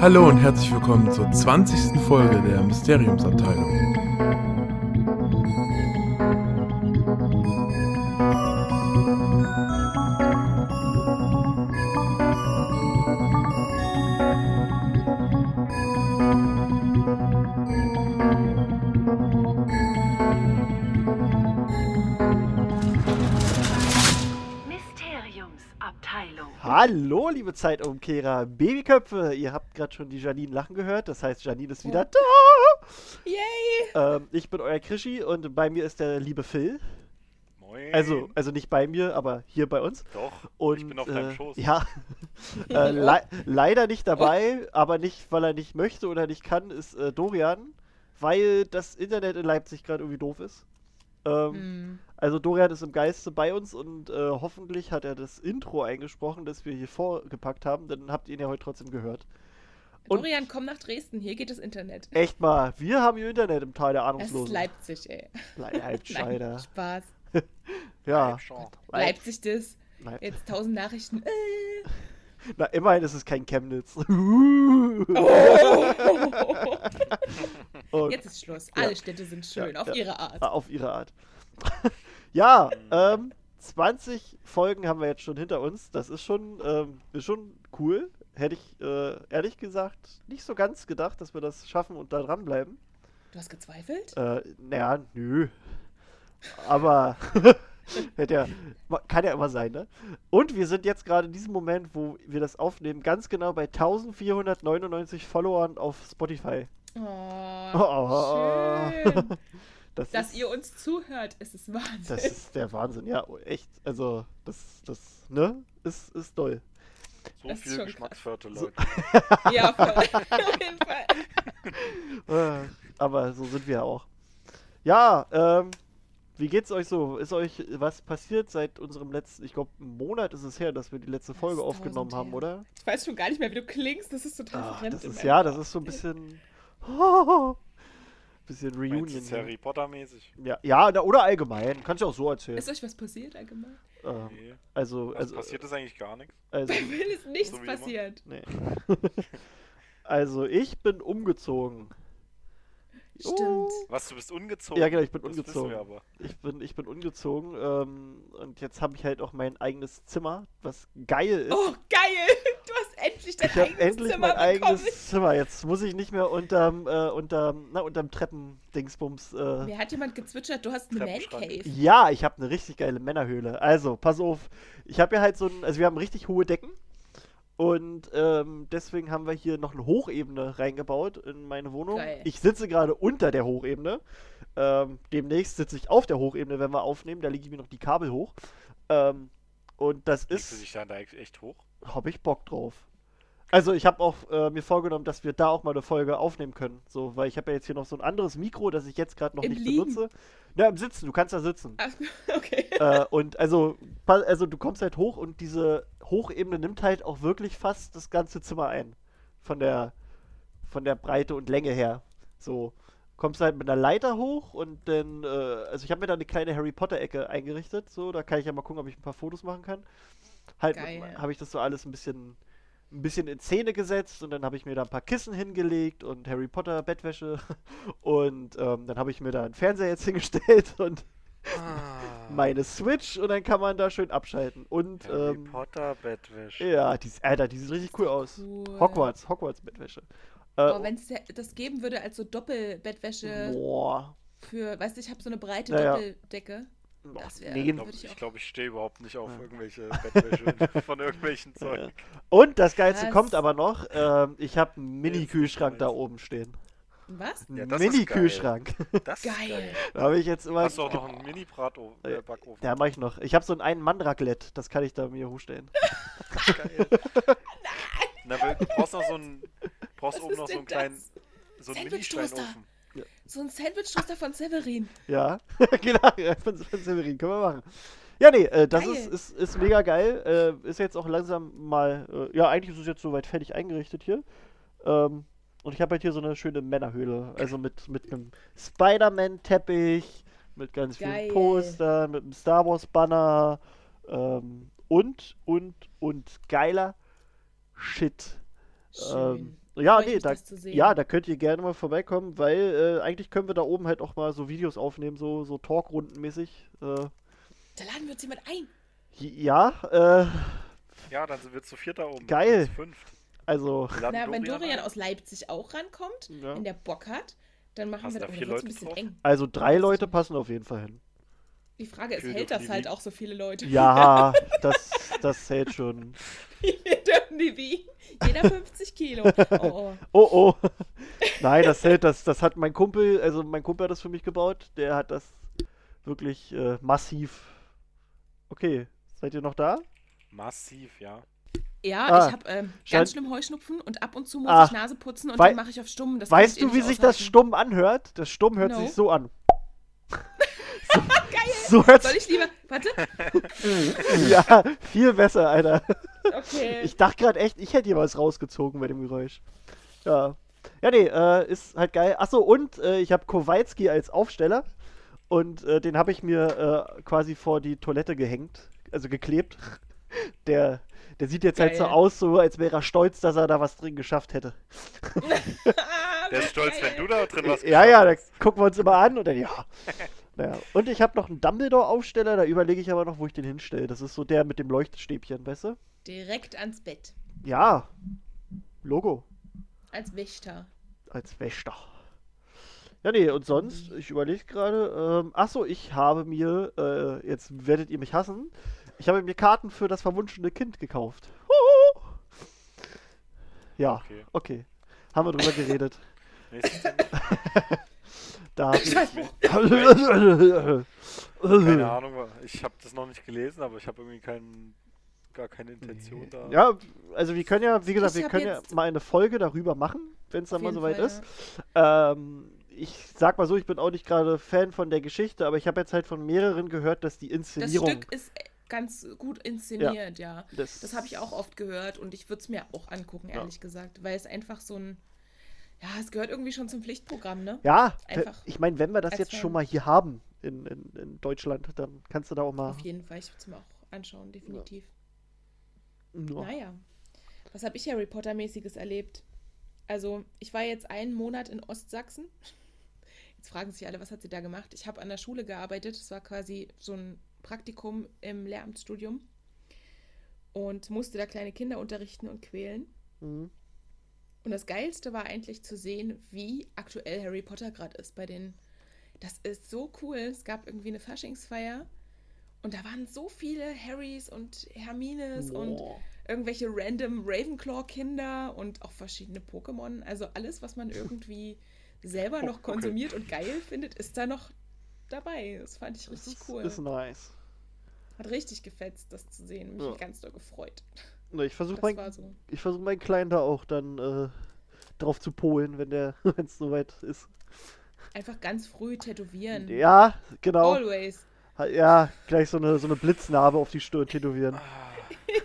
Hallo und herzlich willkommen zur 20. Folge der Mysteriumsabteilung. Liebe Zeitumkehrer, Babyköpfe. Ihr habt gerade schon die Janine lachen gehört. Das heißt, Janine ist wieder da. Yay! Ähm, ich bin euer Krischi und bei mir ist der liebe Phil. Moin. Also, also nicht bei mir, aber hier bei uns. Doch, Und, ich bin auf äh, deinem Schoß. Ja. äh, le leider nicht dabei, aber nicht, weil er nicht möchte oder nicht kann, ist äh, Dorian, weil das Internet in Leipzig gerade irgendwie doof ist. Ähm, Hm. Also Dorian ist im Geiste bei uns und äh, hoffentlich hat er das Intro eingesprochen, das wir hier vorgepackt haben. Dann habt ihr ihn ja heute trotzdem gehört. Und- Dorian, komm nach Dresden, hier geht das Internet. Echt mal, wir haben hier Internet im Tal der Das ist Ahnungslosen. Leipzig, ey. Leipziger. Spaß. Ja. Leipzig. Leipzig das. Leip Jetzt tausend Nachrichten. Äh. Na, immerhin ist es kein Chemnitz. Oh. Jetzt ist Schluss. Ja. Alle Städte sind schön, Ja, auf ja. ihre Art. Auf ihre Art. ja, ähm, 20 Folgen haben wir jetzt schon hinter uns. Das ist schon, ähm, ist schon cool. Hätte ich äh, ehrlich gesagt nicht so ganz gedacht, dass wir das schaffen und da dranbleiben. Du hast gezweifelt? Äh, naja, nö. Aber ja, kann ja immer sein, ne? Und wir sind jetzt gerade in diesem Moment, wo wir das aufnehmen, ganz genau bei 1499 Followern auf Spotify. Oh, Oh. schön. Das Dass ist, ihr uns zuhört, ist es Wahnsinn. Das ist der Wahnsinn, ja, echt. Also, das, das, ne? Ist, ist doll. So Das viel schon Geschmacksviertel, So- Leute. ja, voll. auf jeden Fall. Äh, Aber so sind wir auch. Ja, ähm, wie geht's euch so? Ist euch was passiert seit unserem letzten, ich glaube, einen Monat ist es her, dass wir die letzte Folge aufgenommen haben, her. oder? Ich weiß schon gar nicht mehr, wie du klingst. Das ist total verrennt das ist ja, das ist so ein bisschen. bisschen Meinst Reunion. du, ist Harry Potter mäßig? Ja, ja, oder allgemein. Kannst du auch so erzählen. Ist euch was passiert allgemein? Ähm, Nee. also, Also, also, passiert ist eigentlich gar nichts. also, Bei Will ist nichts So passiert. nee. also, ich bin umgezogen. Stimmt. Was, du bist ungezogen? Ja, genau, ich bin das aber. Ich bin, ich bin umgezogen ähm, und jetzt habe ich halt auch mein eigenes Zimmer, was geil ist. Oh, geil! Du hast endlich dein ich habe eigenes endlich Zimmer mein bekommen. eigenes Zimmer. Jetzt muss ich nicht mehr unterm, äh, unterm, na, unterm Treppendingsbums. Äh. Mir hat jemand gezwitschert, du hast eine Man Treppenschrank. Cave. Ja, ich habe eine richtig geile Männerhöhle. Also, pass auf. Ich habe ja halt so ein, also wir haben richtig hohe Decken. Und ähm, deswegen haben wir hier noch eine Hochebene reingebaut in meine Wohnung. Geil. Ich sitze gerade unter der Hochebene. Ähm, demnächst sitze ich auf der Hochebene, wenn wir aufnehmen. Da lege ich mir noch die Kabel hoch. Ähm, und das Legst du ist, dich da echt echt hoch? habe ich Bock drauf. Also ich habe auch äh, mir vorgenommen, dass wir da auch mal eine Folge aufnehmen können. So, weil ich habe ja jetzt hier noch so ein anderes Mikro, das ich jetzt gerade noch Im nicht Liegen? benutze. Na, im Sitzen, du kannst da sitzen. Ach, okay. äh, und also, also du kommst halt hoch und diese Hochebene nimmt halt auch wirklich fast das ganze Zimmer ein. Von der, von der Breite und Länge her. So, kommst halt mit einer Leiter hoch und dann, äh, also ich habe mir da eine kleine Harry Potter-Ecke eingerichtet. So, da kann ich ja mal gucken, ob ich ein paar Fotos machen kann. Halt habe ich das so alles ein bisschen ein bisschen in Szene gesetzt und dann habe ich mir da ein paar Kissen hingelegt und Harry Potter Bettwäsche und ähm, dann habe ich mir da einen Fernseher jetzt hingestellt und Ah, meine Switch und dann kann man da schön abschalten. Und Harry ähm, Potter Bettwäsche. ja, die, Alter, die sieht richtig cool aus. Cool. Hogwarts, Hogwarts Bettwäsche. Äh, Aber wenn es das geben würde als so Doppelbettwäsche boah. für, weißt du, ich habe so eine breite Ja, ja. Doppeldecke. Boah, Das wär- nee, Ich Würde glaube, ich ich, glaub, ich stehe überhaupt nicht auf Ja. irgendwelche Bettwäsche von irgendwelchen Zeug. Und das Geilste Was? kommt aber noch, ähm, ich habe einen Mini-Kühlschrank da oben stehen. Was? Einen Ja, das Mini-Kühlschrank. Das Geil. ist geil. da habe ich jetzt immer. Hast du auch noch einen Mini-Backofen? Ja. Äh, Backofen? Ja, mach ich noch. Ich habe so einen Ein-Mann-Raclette, das kann ich da mir hochstellen. Geil. Na, weil du brauchst noch so einen, brauchst Was oben noch so einen denn kleinen, das? so einen Sandwich-Toaster. Mini-Steinofen. So ein Sandwich-Toaster von Severin. Ja, genau, ja, von, von Severin, können wir machen. Ja, nee, äh, das ist, ist, ist mega geil. Äh, ist jetzt auch langsam mal, äh, ja, eigentlich ist es jetzt soweit fertig eingerichtet hier. Ähm, und ich habe halt hier so eine schöne Männerhöhle. Also mit, mit einem Spider-Man-Teppich, mit ganz Geil. vielen Postern, mit einem Star Wars-Banner ähm, und, und, und geiler Shit. Schön. Ähm, ja, nee, da, ja, da könnt ihr gerne mal vorbeikommen, weil äh, eigentlich können wir da oben halt auch mal so Videos aufnehmen, so, so Talkrundenmäßig. Äh, Da laden wir uns jemand ein. ja, äh, Ja, dann sind wir zu viert da oben. Geil. Also, Na, wenn Dorian Dorian ein. aus Leipzig auch rankommt, ja. wenn der Bock hat, dann machen Passen wir da wird's ein bisschen drauf? eng. also drei Leute passen auf jeden Fall hin. Die Frage ist, hält das halt auch so viele Leute? Ja, das, das hält schon. Wie viel dürfen die wiegen? Jeder 50 Kilo. Oh, oh. Oh, oh. Nein, das hält, das, das hat mein Kumpel, also mein Kumpel hat das für mich gebaut. Der hat das wirklich äh, massiv. Okay, seid ihr noch da? Massiv, ja. Ja, Ah, ich habe ähm, scheint- ganz schlimm Heuschnupfen und ab und zu muss Ah. ich Nase putzen und dann mache ich auf stumm. Das Weißt ich eh du, wie sich das aushalten. stumm anhört? Das stumm hört No. sich so an. So, so hört Soll ich lieber. Warte. Ja, viel besser, Alter. Okay. Ich dachte gerade echt, ich hätte hier was rausgezogen bei dem Geräusch. Ja. Ja, nee, äh, ist halt geil. Achso, und äh, ich habe Kowalski als Aufsteller. Und äh, den habe ich mir äh, quasi vor die Toilette gehängt. Also geklebt. Der, der sieht jetzt halt so Geil. aus, so als wäre er stolz, dass er da was drin geschafft hätte. Der ist stolz, wenn du da drin was ja, ja, da gucken wir uns immer an und dann ja. Naja. Und ich habe noch einen Dumbledore-Aufsteller, da überlege ich aber noch, wo ich den hinstelle. Das ist so der mit dem Leuchtstäbchen, weißt du? Direkt ans Bett. Ja. Logo. Als Wächter. als Wächter. Ja, nee, und sonst, ich überlege gerade, ähm, achso, ich habe mir, äh, jetzt werdet ihr mich hassen, ich habe mir Karten für das verwunschene Kind gekauft. Huhu. Ja, Okay. okay. Haben wir drüber geredet. Da ich, Keine Ahnung, ich habe das noch nicht gelesen, aber ich habe irgendwie kein, gar keine Intention da. Ja, also wir können ja, wie gesagt, Ich wir können ja mal eine Folge darüber machen, wenn es dann mal soweit Fall, ist. Ähm, ich sag mal so, ich bin auch nicht gerade Fan von der Geschichte, aber ich habe jetzt halt von mehreren gehört, dass die Das Inszenierung Stück ist ganz gut inszeniert, ja. des- Das habe ich auch oft gehört und ich würde es mir auch angucken, Ja. ehrlich gesagt, weil es einfach so ein. Ja, es gehört irgendwie schon zum Pflichtprogramm, ne? Ja, Einfach ich meine, wenn wir das jetzt Fan. schon mal hier haben in, in, in Deutschland, dann kannst du da auch mal. Auf jeden Fall, ich würde es mir auch anschauen, definitiv. Ja. Naja, was habe ich Harry Potter-mäßiges erlebt? Also, ich war jetzt einen Monat in Ostsachsen. Jetzt fragen sich alle, was hat sie da gemacht? Ich habe an der Schule gearbeitet. Es war quasi so ein Praktikum im Lehramtsstudium und musste da kleine Kinder unterrichten und quälen. Mhm. Und das Geilste war eigentlich zu sehen, wie aktuell Harry Potter gerade ist bei den. Das ist so cool. Es gab irgendwie eine Faschingsfeier und da waren so viele Harrys und Hermines und Boah. irgendwelche random Ravenclaw-Kinder und auch verschiedene Pokémon. Also alles, was man irgendwie selber noch okay. konsumiert und geil findet, ist da noch dabei. Das fand ich Das richtig ist, cool. ist nice. Hat richtig gefetzt, das zu sehen. Mich Ja. ganz doll gefreut. Ne, Ich versuche Das mein, so. ich versuch meinen Kleinen da auch dann äh, drauf zu polen, wenn der, wenn es soweit ist. Einfach ganz früh tätowieren. Ja, genau. Always. Ja, gleich so eine, so eine Blitznarbe auf die Stirn tätowieren. Ah,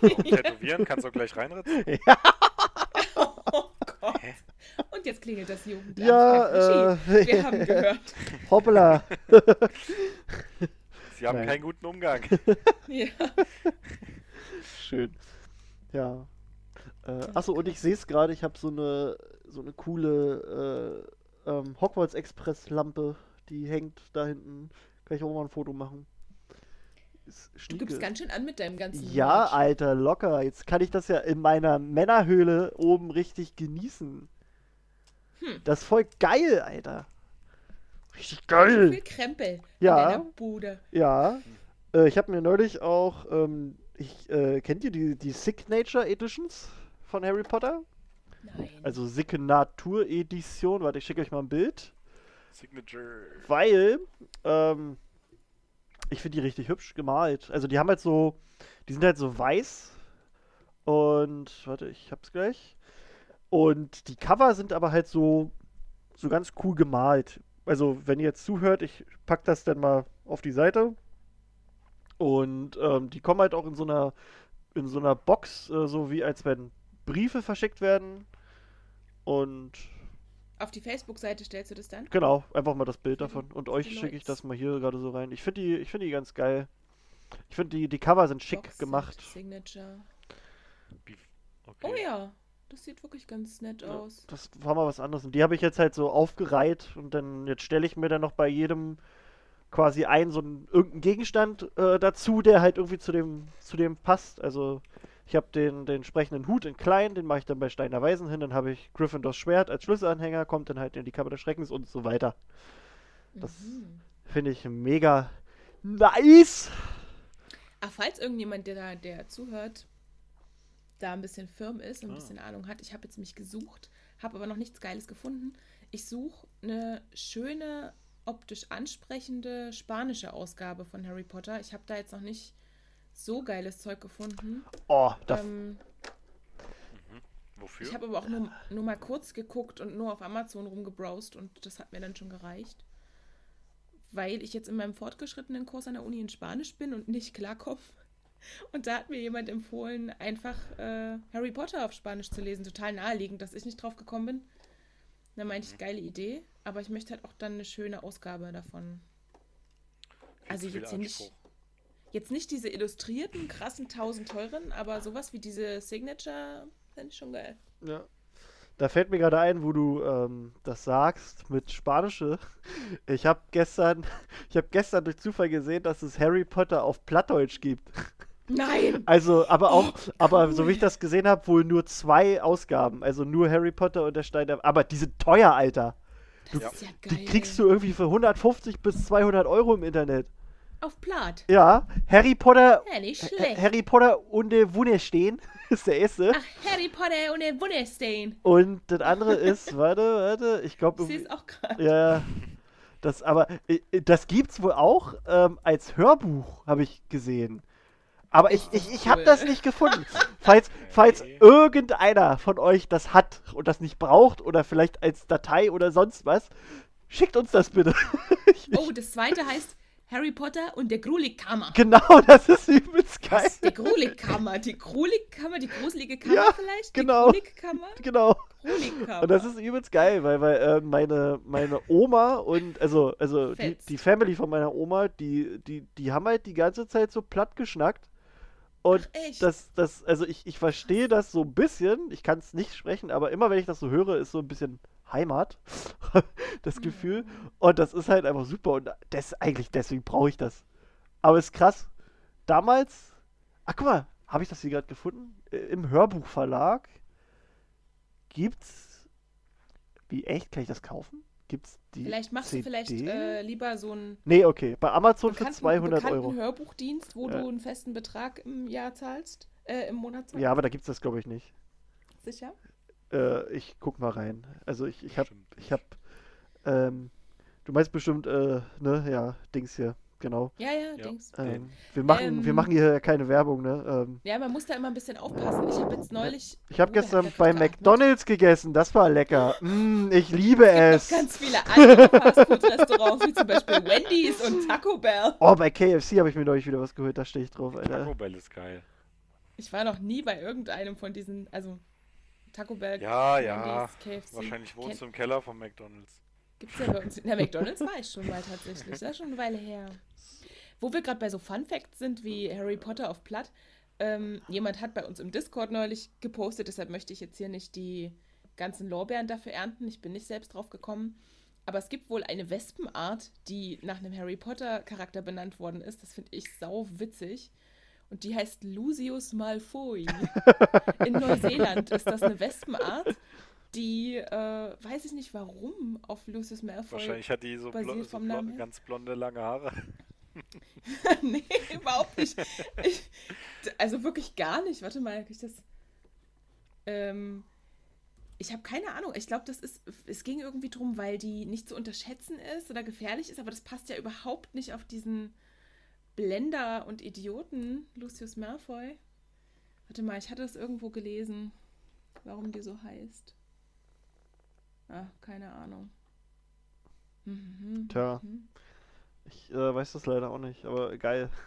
tätowieren, kannst du auch gleich reinritzen. Gott. Und jetzt klingelt das Jugendamt. Ja, äh, Wir haben gehört. hoppla. Sie haben Nein. keinen guten Umgang. Ja. Schön. Ja. Äh, achso, und ich sehe es gerade, ich habe so eine so eine coole äh, ähm, Hogwarts Express Lampe, die hängt da hinten. Kann ich auch mal ein Foto machen. Ist Du gibst ganz schön an mit deinem ganzen Ja, Merch. Alter, locker. Jetzt kann ich das ja in meiner Männerhöhle oben richtig genießen. Hm. Das ist voll geil, Alter. Richtig So geil. viel Krempel Ja. in deiner Bude. Ja. Äh, ich habe mir neulich auch, ähm, ich, äh, kennt ihr die, die Signature Editions von Harry Potter? Nein. Also Signatur Edition. Warte, ich schicke euch mal ein Bild. Signature. Weil, ähm, ich finde die richtig hübsch gemalt. Also die haben halt so, die sind halt so weiß. Und, warte, ich hab's gleich. Und die Cover sind aber halt so, so ganz cool gemalt. Also, wenn ihr jetzt zuhört, ich pack das dann mal auf die Seite. Und ähm, die kommen halt auch in so einer in so einer Box, äh, so wie als wenn Briefe verschickt werden. Und Auf die Facebook-Seite stellst du das dann? genau, einfach mal das Bild die- davon. Und euch schicke ich das mal hier gerade so rein. Ich finde die, ich finde die ganz geil. Ich finde die, die Cover sind schick Box gemacht. Signature. Okay. Oh ja, das sieht wirklich ganz nett Ja, aus. Das war mal was anderes. Und die habe ich jetzt halt so aufgereiht und dann jetzt stelle ich mir dann noch bei jedem quasi ein so einen irgendeinen Gegenstand äh, dazu, der halt irgendwie zu dem zu dem passt. Also ich habe den den entsprechenden Hut in klein, den mache ich dann bei Steiner Weisen hin, dann habe ich Gryffindors Schwert als Schlüsselanhänger, kommt dann halt in die Kammer des Schreckens und so weiter. Das- Mhm. Finde ich mega nice. Ach, falls irgendjemand, der da, der zuhört, da ein bisschen firm ist und ein Ah. bisschen Ahnung hat, ich habe jetzt mich gesucht, habe aber noch nichts Geiles gefunden. Ich suche eine schöne, optisch ansprechende spanische Ausgabe von Harry Potter. Ich habe da jetzt noch nicht so geiles Zeug gefunden. Oh, da, Ähm, Wofür? ich habe aber auch nur, nur mal kurz geguckt und nur auf Amazon rumgebrowst und das hat mir dann schon gereicht. Weil ich jetzt in meinem fortgeschrittenen Kurs an der Uni in Spanisch bin und nicht klarkomme. Und da hat mir jemand empfohlen, einfach äh, Harry Potter auf Spanisch zu lesen. Total naheliegend, dass ich nicht drauf gekommen bin. Da meinte ich, geile Idee, aber ich möchte halt auch dann eine schöne Ausgabe davon. Viel also jetzt hier nicht- Anspruch. Jetzt nicht diese illustrierten, krassen, tausend teuren, aber sowas wie diese Signature finde ich schon geil. Ja. Da fällt mir gerade ein, wo du ähm, das sagst mit Spanische. Ich habe gestern, ich habe gestern durch Zufall gesehen, dass es Harry Potter auf Plattdeutsch gibt. Nein! Also, aber auch, Oh, aber so wie ich das gesehen habe, wohl nur zwei Ausgaben. Also nur Harry Potter und der Stein der. Aber die sind teuer, Alter. Das Ja. ist ja geil. Die kriegst du irgendwie für 150 bis 200 Euro im Internet. Auf Platt. Ja, Harry Potter. Ja, nicht schlecht. Harry Potter und der Wunderstein ist der erste. Ach, Harry Potter und der Wunderstein. Und das andere ist, warte, warte, ich glaube. Ich sehe es auch gerade. Ja, das aber, äh, äh, das gibt's wohl auch ähm, als Hörbuch, habe ich gesehen. Aber ich, ich, ich habe das nicht gefunden. Falls, falls irgendeiner von euch das hat und das nicht braucht oder vielleicht als Datei oder sonst was, schickt uns das bitte. Oh, das zweite heißt Harry Potter und der Grulikkammer. Genau, das ist übelst geil. Der Grulikkammer. Die Grulikkammer, die gruselige Kammer Ja, vielleicht? genau. Die Grulikkammer? Genau. Grulikkammer. Und das ist übelst geil, weil, weil äh, meine, meine Oma und also, also die, die Family von meiner Oma, die, die, die haben halt die ganze Zeit so platt geschnackt. Und Ach, echt? das, das, also ich, ich verstehe das so ein bisschen, ich kann es nicht sprechen, aber immer wenn ich das so höre, ist so ein bisschen Heimat, das Gefühl. Und das ist halt einfach super. Und das eigentlich, deswegen brauche ich das. Aber ist krass. Damals, ach guck mal, habe ich das hier gerade gefunden? Äh, Im Hörbuchverlag gibt's. Wie echt? Kann ich das kaufen? Gibt's die. Vielleicht machst CD? du vielleicht äh, lieber so einen Nee, okay. Bei Amazon für bekannten, 200 bekannten Euro. Hörbuchdienst, wo Ja. du einen festen Betrag im Jahr zahlst, äh, im Monat zahlst. Ja, aber da gibt's das, glaube ich, nicht. Sicher? Äh, ich guck mal rein. Also ich, ich hab, ich hab, ähm, du meinst bestimmt, äh, ne, ja, Dings hier, genau. Ja, ja, Ja. Dings. Ähm, wir machen, wir Ähm. machen hier keine Werbung, ne? Ähm, Ja, man muss da immer ein bisschen aufpassen. Ich habe jetzt neulich. ich habe Oh, gestern bei? McDonald's gegessen, das war lecker. Mm, ich liebe es. Noch ganz viele andere Fastfood-Restaurants, wie zum Beispiel Wendy's und Taco Bell. Oh, bei KFC habe ich mir neulich wieder was geholt, da stehe ich drauf, Alter. Taco Bell ist geil. Ich war noch nie bei irgendeinem von diesen, also Taco Bell, Ja, ja. Wendy's, KFC. Wahrscheinlich wohnst du im Keller von McDonalds. Gibt's ja bei uns. In der McDonalds war ich schon mal tatsächlich. Das ist schon eine Weile her. Wo wir gerade bei so Fun Facts sind wie Harry Potter auf Platt. Ähm, jemand hat bei uns im Discord neulich gepostet, deshalb möchte ich jetzt hier nicht die ganzen Lorbeeren dafür ernten. Ich bin nicht selbst drauf gekommen. Aber es gibt wohl eine Wespenart, die nach einem Harry Potter Charakter benannt worden ist. Das finde ich sau witzig. Und die heißt Lucius Malfoy. In Neuseeland ist das eine Wespenart, die, äh, weiß ich nicht warum, auf Lucius Malfoy Wahrscheinlich hat die so, blo so blo ganz blonde, lange Haare. nee, überhaupt nicht. Ich, also wirklich gar nicht. Warte mal, kann ich das. Ähm, ich habe keine Ahnung. Ich glaube, das ist. Es ging irgendwie drum, weil die nicht zu unterschätzen ist oder gefährlich ist, aber das passt ja überhaupt nicht auf diesen Blender und Idioten Lucius Malfoy. Warte mal, ich hatte das irgendwo gelesen, warum die so heißt. Ah, keine Ahnung. Mhm, Tja. mhm. Ich äh, weiß das leider auch nicht, aber geil.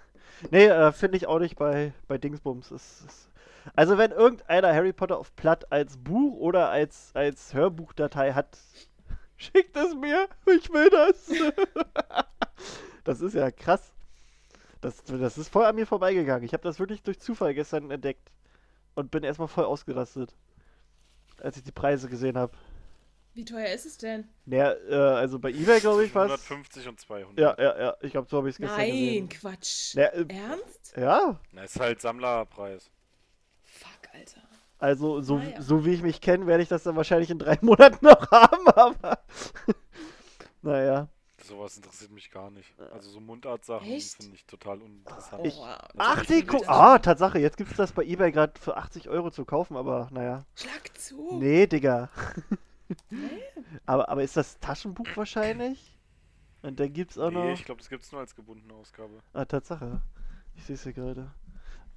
Nee, äh, finde ich auch nicht bei, bei Dingsbums. Es, es, also wenn irgendeiner Harry Potter auf Platt als Buch oder als, als Hörbuchdatei hat, schickt es mir. Ich will das. das ist ja krass. Das, das ist voll an mir vorbeigegangen. Ich habe das wirklich durch Zufall gestern entdeckt. Und bin erstmal voll ausgerastet. Als ich die Preise gesehen habe. Wie teuer ist es denn? Naja, äh, also bei eBay glaube ich was. 150 und 200. Ja, ja, ja. Ich glaube, so habe ich es gestern Nein, gesehen. Quatsch. Ja, äh, Ernst? ja, Na, ist halt Sammlerpreis. Fuck, Alter. also so, Naja. so wie ich mich kenne, werde ich das dann wahrscheinlich in drei Monaten noch haben, aber naja. Sowas interessiert mich gar nicht. Also so Mundartsachen finde ich total uninteressant. Ich- wow. Ach, die das. Ah, Tatsache, jetzt gibt es das bei eBay gerade für 80 Euro zu kaufen, aber naja. Schlag zu. Nee, Digga. aber, aber ist das Taschenbuch wahrscheinlich? Und dann gibt's auch Nee, noch. ich glaube, das gibt es nur als gebundene Ausgabe. Ah, Tatsache. Ich sehe es hier gerade.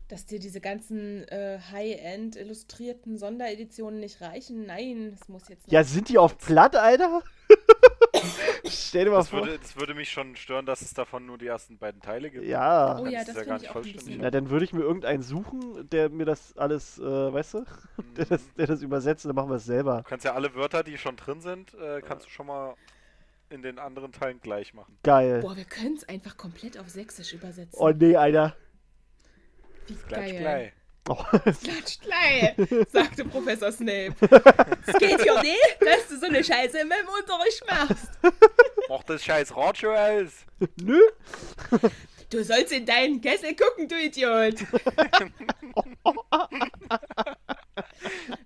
Dass dir diese ganzen äh, High-End illustrierten Sondereditionen nicht reichen. Nein, es muss jetzt noch. Ja, sind die auf Platt, Alter? Stell dir mal Das vor. würde, das würde mich schon stören, dass es davon nur die ersten beiden Teile gibt. Ja. Oh ja, das es ja gar ich nicht vollständig. Na, dann würde ich mir irgendeinen suchen, der mir das alles, äh, weißt du, der das, der das übersetzt, dann machen wir es selber. Du kannst ja alle Wörter, die schon drin sind, äh, kannst du schon mal in den anderen Teilen gleich machen. Geil. Boah, wir können es einfach komplett auf Sächsisch übersetzen. Oh nee, Alter. Wie Gleich, geil. gleich. Oh, Klatsch gleich, sagte Professor Snape. Es geht hier nicht, dass du so eine Scheiße in meinem Unterricht machst. Mach das scheiß Radio aus. nö. Du sollst in deinen Kessel gucken, du Idiot.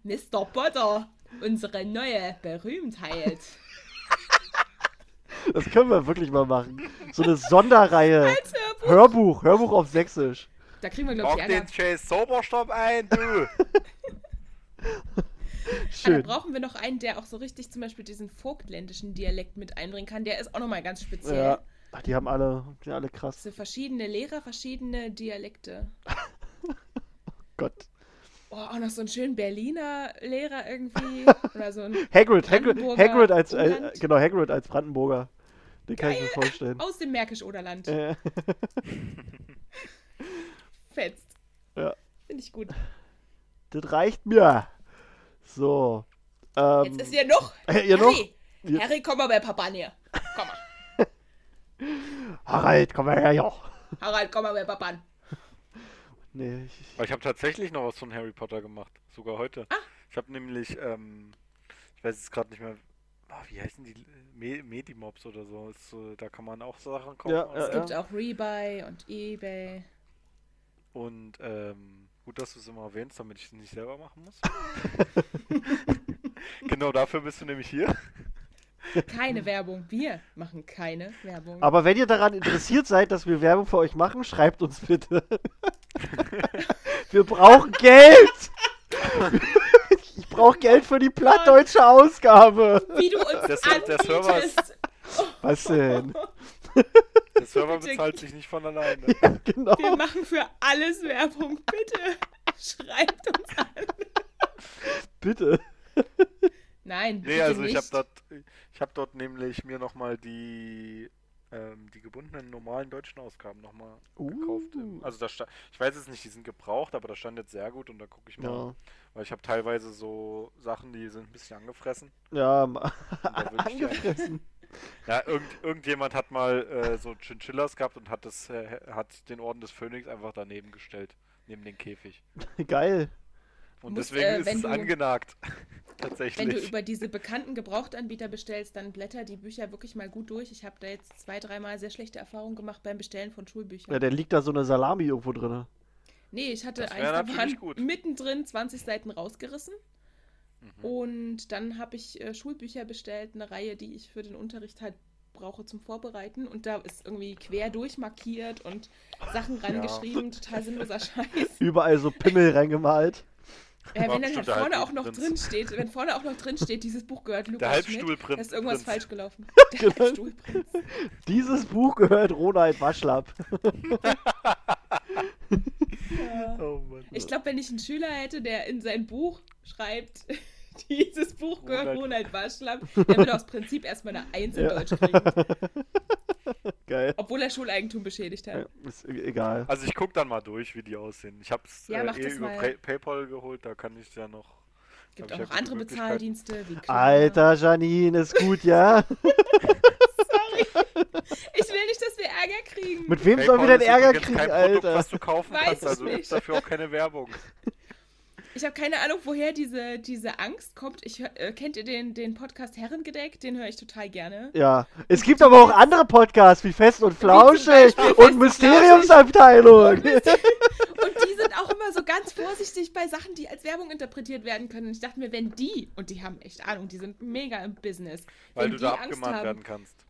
Mr. Potter, unsere neue Berühmtheit. Das können wir wirklich mal machen. So eine Sonderreihe. Hörbuch. Hörbuch, Hörbuch auf Sächsisch. Da kriegen wir, glaube ich, Mach Ärger. den scheiß Zauberstab ein, du. Ah, Dann Schön. brauchen wir noch einen, der auch so richtig zum Beispiel diesen vogtländischen Dialekt mit einbringen kann. Der ist auch nochmal ganz speziell. Ja. Ach, die haben alle, die alle krass. So verschiedene Lehrer, verschiedene Dialekte. Gott. Oh, auch noch so einen schönen Berliner Lehrer irgendwie. Oder so ein Hagrid, Hagrid, Hagrid als, äh, genau, Hagrid als Brandenburger. Den kann ich mir vorstellen. aus dem Märkisch-Oderland. Äh, Fetzt. Ja. Finde ich gut. das reicht mir. So. Ähm, Jetzt ist hier noch. hier noch? Harry, Ja. Harry, komm mal bei Papa näher. Komm mal. Harald, komm mal her, ja. Harald, komm mal bei Papa an. Nee, ich, Aber ich habe tatsächlich noch was von Harry Potter gemacht. Sogar heute. Ah. Ich habe nämlich, ähm, ich weiß jetzt gerade nicht mehr, ah, wie heißen die? Me Medimobs oder so. Ist, so. Da kann man auch Sachen kaufen. Ja, ja, Es gibt auch Rebuy und Ebay. Und ähm, gut, dass du es immer erwähnst, damit ich es nicht selber machen muss. genau dafür bist du nämlich hier. Keine Werbung. Wir machen keine Werbung. Aber wenn ihr daran interessiert seid, dass wir Werbung für euch machen, schreibt uns bitte. wir brauchen Geld! ich brauche Geld für die plattdeutsche Ausgabe. Wie du uns Der Ser- der Server ist- anbietest. Was denn? Der Server Bitte. bezahlt sich nicht von alleine. Genau. Wir machen für alles Werbung. Bitte schreibt uns an. Bitte. Nein, Nee, bitte also ich nicht. habe dort, ich habe dort nämlich mir nochmal die, ähm, die gebundenen normalen deutschen Ausgaben nochmal gekauft. Uh. Also da ich weiß jetzt nicht, die sind gebraucht, aber da stand jetzt sehr gut und da gucke ich mal, Ja, weil ich habe teilweise so Sachen, die sind ein bisschen angefressen. ja ich angefressen. Ja, irgend, irgendjemand hat mal äh, so Chinchillas gehabt und hat das, äh, hat den Orden des Phönix einfach daneben gestellt, neben den Käfig. Geil. Und musst, deswegen äh, ist es du- angenagt. Wenn du Tatsächlich. über diese bekannten Gebrauchtanbieter bestellst, dann blätter die Bücher wirklich mal gut durch. Ich habe da jetzt zwei, dreimal sehr schlechte Erfahrungen gemacht beim Bestellen von Schulbüchern. Ja, dann liegt da so eine Salami irgendwo drin. Nee, ich hatte eins, da waren mittendrin 20 Seiten rausgerissen. Mhm. Und dann habe ich äh, Schulbücher bestellt, eine Reihe, die ich für den Unterricht halt brauche zum Vorbereiten. Und da ist irgendwie quer durchmarkiert und Sachen rangeschrieben, total sinnloser Scheiß. Überall so Pimmel reingemalt. Ja, War wenn dann halt vorne auch noch drin steht, wenn vorne auch noch drin steht, dieses Buch gehört Lukas Der Schmidt, Halbstuhlprinz. da ist irgendwas Prinz. falsch gelaufen. Der Genau. Halbstuhlprinz. Dieses Buch gehört Ronald Waschlapp. Ja. Oh Mann. Ich glaube, wenn ich einen Schüler hätte, der in sein Buch schreibt, dieses Buch gehört Ronald- Ronald Waschlapp, der würde aus Prinzip erstmal eine Eins in Ja. Deutsch kriegen. Geil. Obwohl er Schuleigentum beschädigt Ja, hat. ist e- egal. Also ich guck dann mal durch, wie die aussehen. Ich hab's Ja, äh, eh über. Pay Paypal geholt, da kann ich ja noch. Gibt hab auch noch ja andere. Bezahldienste wie. Alter, Janine, ist gut, ja? Ich will nicht, dass wir Ärger kriegen. Mit wem sollen wir PayPal denn Ärger kriegen, kein Produkt, Alter? was du kaufen Weiß kannst, also nicht. ist dafür auch keine Werbung. Ich habe keine Ahnung, woher diese, diese Angst kommt. Ich, äh, kennt ihr den, den Podcast Herrengedeck? Den höre ich total gerne. Ja. Es gibt aber auch andere Podcasts wie Fest und Flauschig und und Mysteriumsabteilung. Und die sind auch immer so ganz vorsichtig bei Sachen, die als Werbung interpretiert werden können. Und ich dachte mir, wenn die, und die haben echt Ahnung, die sind mega im Business. Weil wenn du die da Angst abgemahnt haben, werden kannst.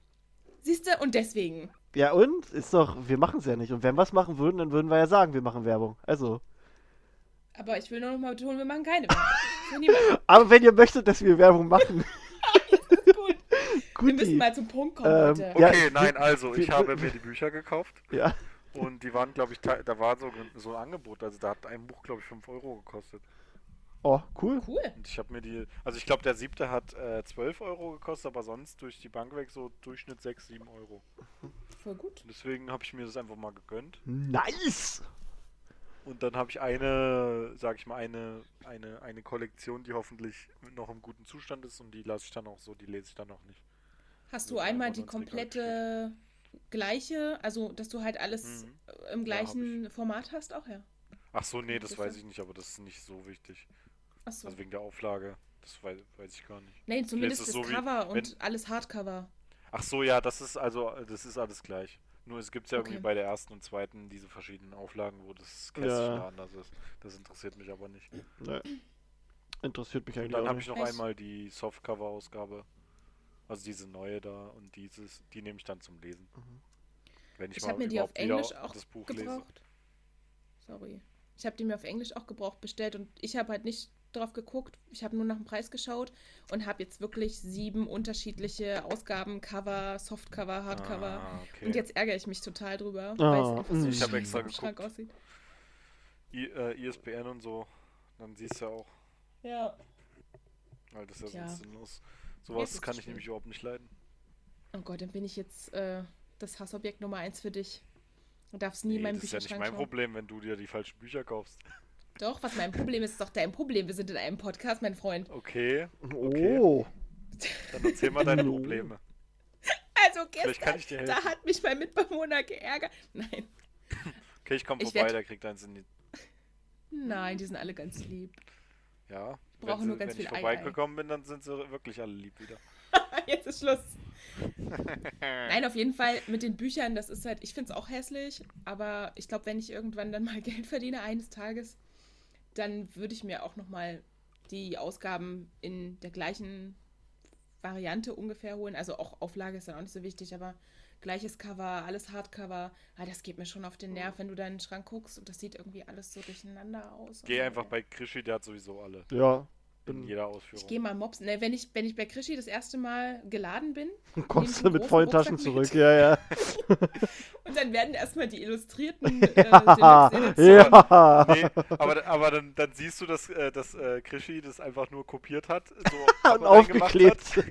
Siehst du, und deswegen. Ja, und? Ist doch, wir machen es ja nicht. Und wenn wir es machen würden, dann würden wir ja sagen, wir machen Werbung. Also. Aber ich will nur noch mal betonen, wir machen keine Werbung. Aber wenn ihr möchtet, dass wir Werbung machen, Gut. Wir müssen mal zum Punkt kommen, Ähm, Leute. Ja, Okay, nein, also ich habe mir die Bücher gekauft Ja. und die waren, glaube ich, da war so, so ein Angebot. Also da hat ein Buch, glaube ich, 5 Euro gekostet. Oh, cool. Cool. Und ich habe mir die, also ich glaube, der siebte hat äh, 12 Euro gekostet, aber sonst durch die Bank weg so Durchschnitt 6, 7 Euro. Voll gut. Deswegen habe ich mir das einfach mal gegönnt. Nice. Und dann habe ich eine, sag ich mal, eine, eine, eine Kollektion, die hoffentlich noch im guten Zustand ist und die lasse ich dann auch so, die lese ich dann auch nicht. Hast du einmal die komplette gleiche, also dass du halt alles Mhm. im Ja, gleichen Format hast? Auch ja. Ach so, nee, das weiß ich nicht, aber das ist nicht so wichtig. Achso. Also wegen der Auflage, das weiß, weiß ich gar nicht. Nee, zumindest es das so wie- Cover und wenn- alles Hardcover. Ach so, ja, das ist also, das ist alles gleich. Nur es gibt ja irgendwie Okay. bei der ersten und zweiten diese verschiedenen Auflagen, wo das Kästchen Ja. anders ist. Das interessiert mich aber nicht. Nee. Interessiert mich Und eigentlich dann auch habe ich noch einmal die Softcover-Ausgabe. Also diese neue da und dieses, die nehme ich dann zum Lesen. Mhm. Wenn ich, Ich mal habe mir die auf Englisch auch das Buch lese. gebraucht. Sorry. Ich habe die mir auf Englisch auch gebraucht bestellt und ich habe halt nicht drauf geguckt. Ich habe nur nach dem Preis geschaut und habe jetzt wirklich sieben unterschiedliche Ausgaben, Cover, Softcover, Hardcover. Ah, okay. Und jetzt ärgere ich mich total drüber, Ah, weil es einfach so mm. Ich hab scheiße extra geguckt. aussieht. I, äh, ISBN und so, dann siehst du ja auch, Ja. weil das ist ja sonst sinnlos. Sowas kann ich schlimm. nämlich überhaupt nicht leiden. Oh Gott, dann bin ich jetzt äh, das Hassobjekt Nummer eins für dich. Du darfst nie in Nee, meinem das ist ja nicht Bücherschrank mein schauen. Problem, wenn du dir die falschen Bücher kaufst. Doch, was mein Problem ist, ist doch dein Problem. Wir sind in einem Podcast, mein Freund. Okay, Oh. dann erzähl mal deine. Probleme. Also gestern, ich dir da hat mich mein Mitbewohner geärgert. Nein, Okay, ich komme Ich vorbei, werd- der kriegt eins in die. nein, die sind alle ganz lieb. Ja. Ich brauche wenn nur ganz wenn viel ich Ei, vorbeigekommen bin, dann sind sie wirklich alle lieb wieder. Jetzt ist Schluss. Nein, auf jeden Fall mit den Büchern, das ist halt, ich finde es auch hässlich, aber ich glaube, wenn ich irgendwann dann mal Geld verdiene eines Tages, dann würde ich mir auch nochmal die Ausgaben in der gleichen Variante ungefähr holen. Also auch Auflage ist dann auch nicht so wichtig, aber gleiches Cover, alles Hardcover. Ah, das geht mir schon auf den Nerv, wenn du da in den Schrank guckst und das sieht irgendwie alles so durcheinander aus. Geh einfach bei Krischi, der hat sowieso alle. Ja. In Dann jeder Ich Ausführung. gehe mal mopsen. Ne, wenn, ich, wenn ich bei Krischi das erste Mal geladen bin, kommst Nehmen du mit vollen Taschen zurück. Ja, ja. Und dann werden erstmal die illustrierten äh, Ja. Ja. Nee, aber, aber dann, dann siehst du, dass, äh, dass äh, Krischi das einfach nur kopiert hat. So Und aufgeklebt. Hat.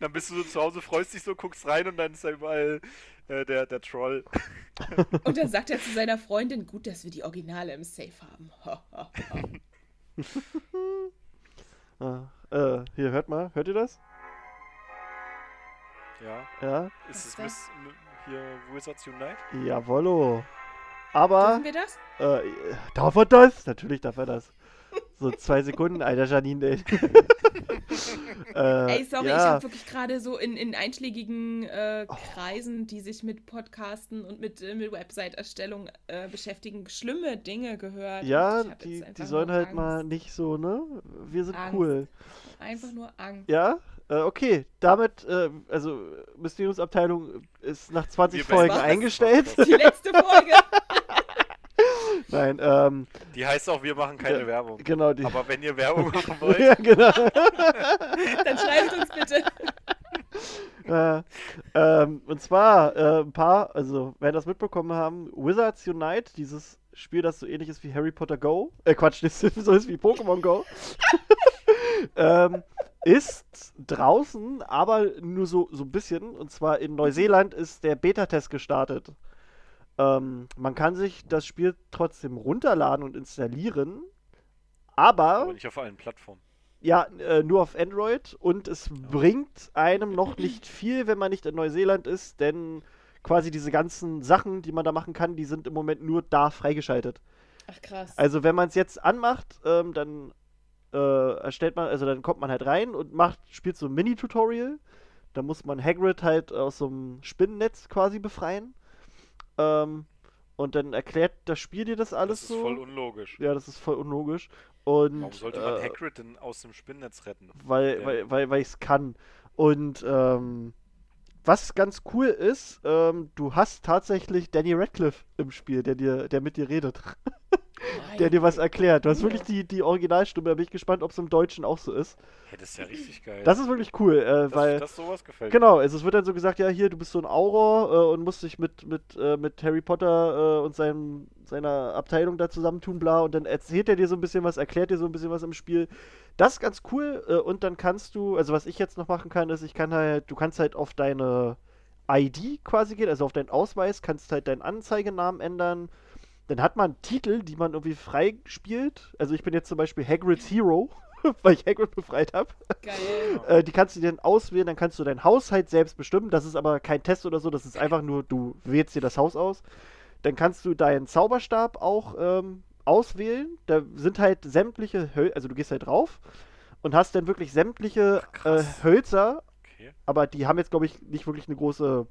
dann bist du so zu Hause, freust dich so, guckst rein und dann ist da überall äh, der, der Troll. Und dann sagt er zu seiner Freundin, gut, dass wir die Originale im Safe haben. Ah, äh, hier, hört mal. Hört ihr das? Ja. Ja. Ist es ist Miss, hier Wizards Unite? Jawollo. Aber, Dürfen wir das? äh, darf er das? Natürlich darf er das. So zwei Sekunden, alter Janine, ey. äh, Ey, sorry, ich ja. habe wirklich gerade so in, in einschlägigen äh, Kreisen, die sich mit Podcasten und mit, äh, mit Website-Erstellung äh, beschäftigen, schlimme Dinge gehört. Ja, ich die, die sollen halt Angst. mal nicht so, ne? Wir sind Angst. cool. Einfach nur Angst. Ja, äh, okay. Damit, äh, also Mysteriumsabteilung ist nach 20 Wir Folgen eingestellt. Die letzte Folge. Nein, ähm, Die heißt auch, wir machen keine Ja, Werbung. genau die. Aber wenn ihr Werbung machen wollt, ja, genau. Dann schreibt uns bitte. äh, ähm, und zwar äh, ein paar, also wer das mitbekommen haben, Wizards Unite, dieses Spiel, das so ähnlich ist wie Harry Potter Go, äh Quatsch, das so ist wie Pokémon Go, ähm, ist draußen, aber nur so, so ein bisschen. Und zwar in Neuseeland ist der Beta-Test gestartet. Ähm, man kann sich das Spiel trotzdem runterladen und installieren, aber Aber nicht auf allen Plattformen. ja, äh, nur auf Android und es bringt einem noch nicht viel, wenn man nicht in Neuseeland ist, denn quasi diese ganzen Sachen, die man da machen kann, die sind im Moment nur da freigeschaltet. Ach krass. Also wenn man es jetzt anmacht, ähm, dann äh, erstellt man, also dann kommt man halt rein und macht, spielt so ein Mini-Tutorial. Da muss man Hagrid halt aus so einem Spinnennetz quasi befreien. Ähm, und dann erklärt das Spiel dir das alles Das ist so. voll unlogisch. ja, das ist voll unlogisch. Und Warum sollte man äh, Hagrid denn aus dem Spinnnetz retten? weil, Der- weil, weil, weil ich es kann. Und ähm, was ganz cool ist, ähm, du hast tatsächlich Danny Radcliffe im Spiel, der dir, der mit dir redet, der dir was erklärt. Du hast wirklich die, die Originalstimme. Da bin ich gespannt, ob es im Deutschen auch so ist. Hey, das ist ja richtig geil. Das ist wirklich cool, äh, das, weil das sowas gefällt Genau, also es wird dann so gesagt, ja, hier, du bist so ein Auror äh, und musst dich mit, mit, äh, mit Harry Potter äh, und seinem, seiner Abteilung da zusammentun, bla. Und dann erzählt er dir so ein bisschen was, erklärt dir so ein bisschen was im Spiel. Das ist ganz cool. Äh, und dann kannst du, also was ich jetzt noch machen kann, ist, ich kann halt, du kannst halt auf deine ID quasi gehen, also auf deinen Ausweis, kannst halt deinen Anzeigenamen ändern. Dann hat man Titel, die man irgendwie frei spielt. Also ich bin jetzt zum Beispiel Hagrid's Hero, weil ich Hagrid befreit habe. Geil. Äh, die kannst du dir dann auswählen, dann kannst du dein Haus halt selbst bestimmen. Das ist aber kein Test oder so, das ist einfach nur, du wählst dir das Haus aus. Dann kannst du deinen Zauberstab auch ähm, auswählen. Da sind halt sämtliche Höl also du gehst halt drauf und hast dann wirklich sämtliche Ach, äh. Hölzer, Okay. aber die haben jetzt, glaube ich, nicht wirklich eine große.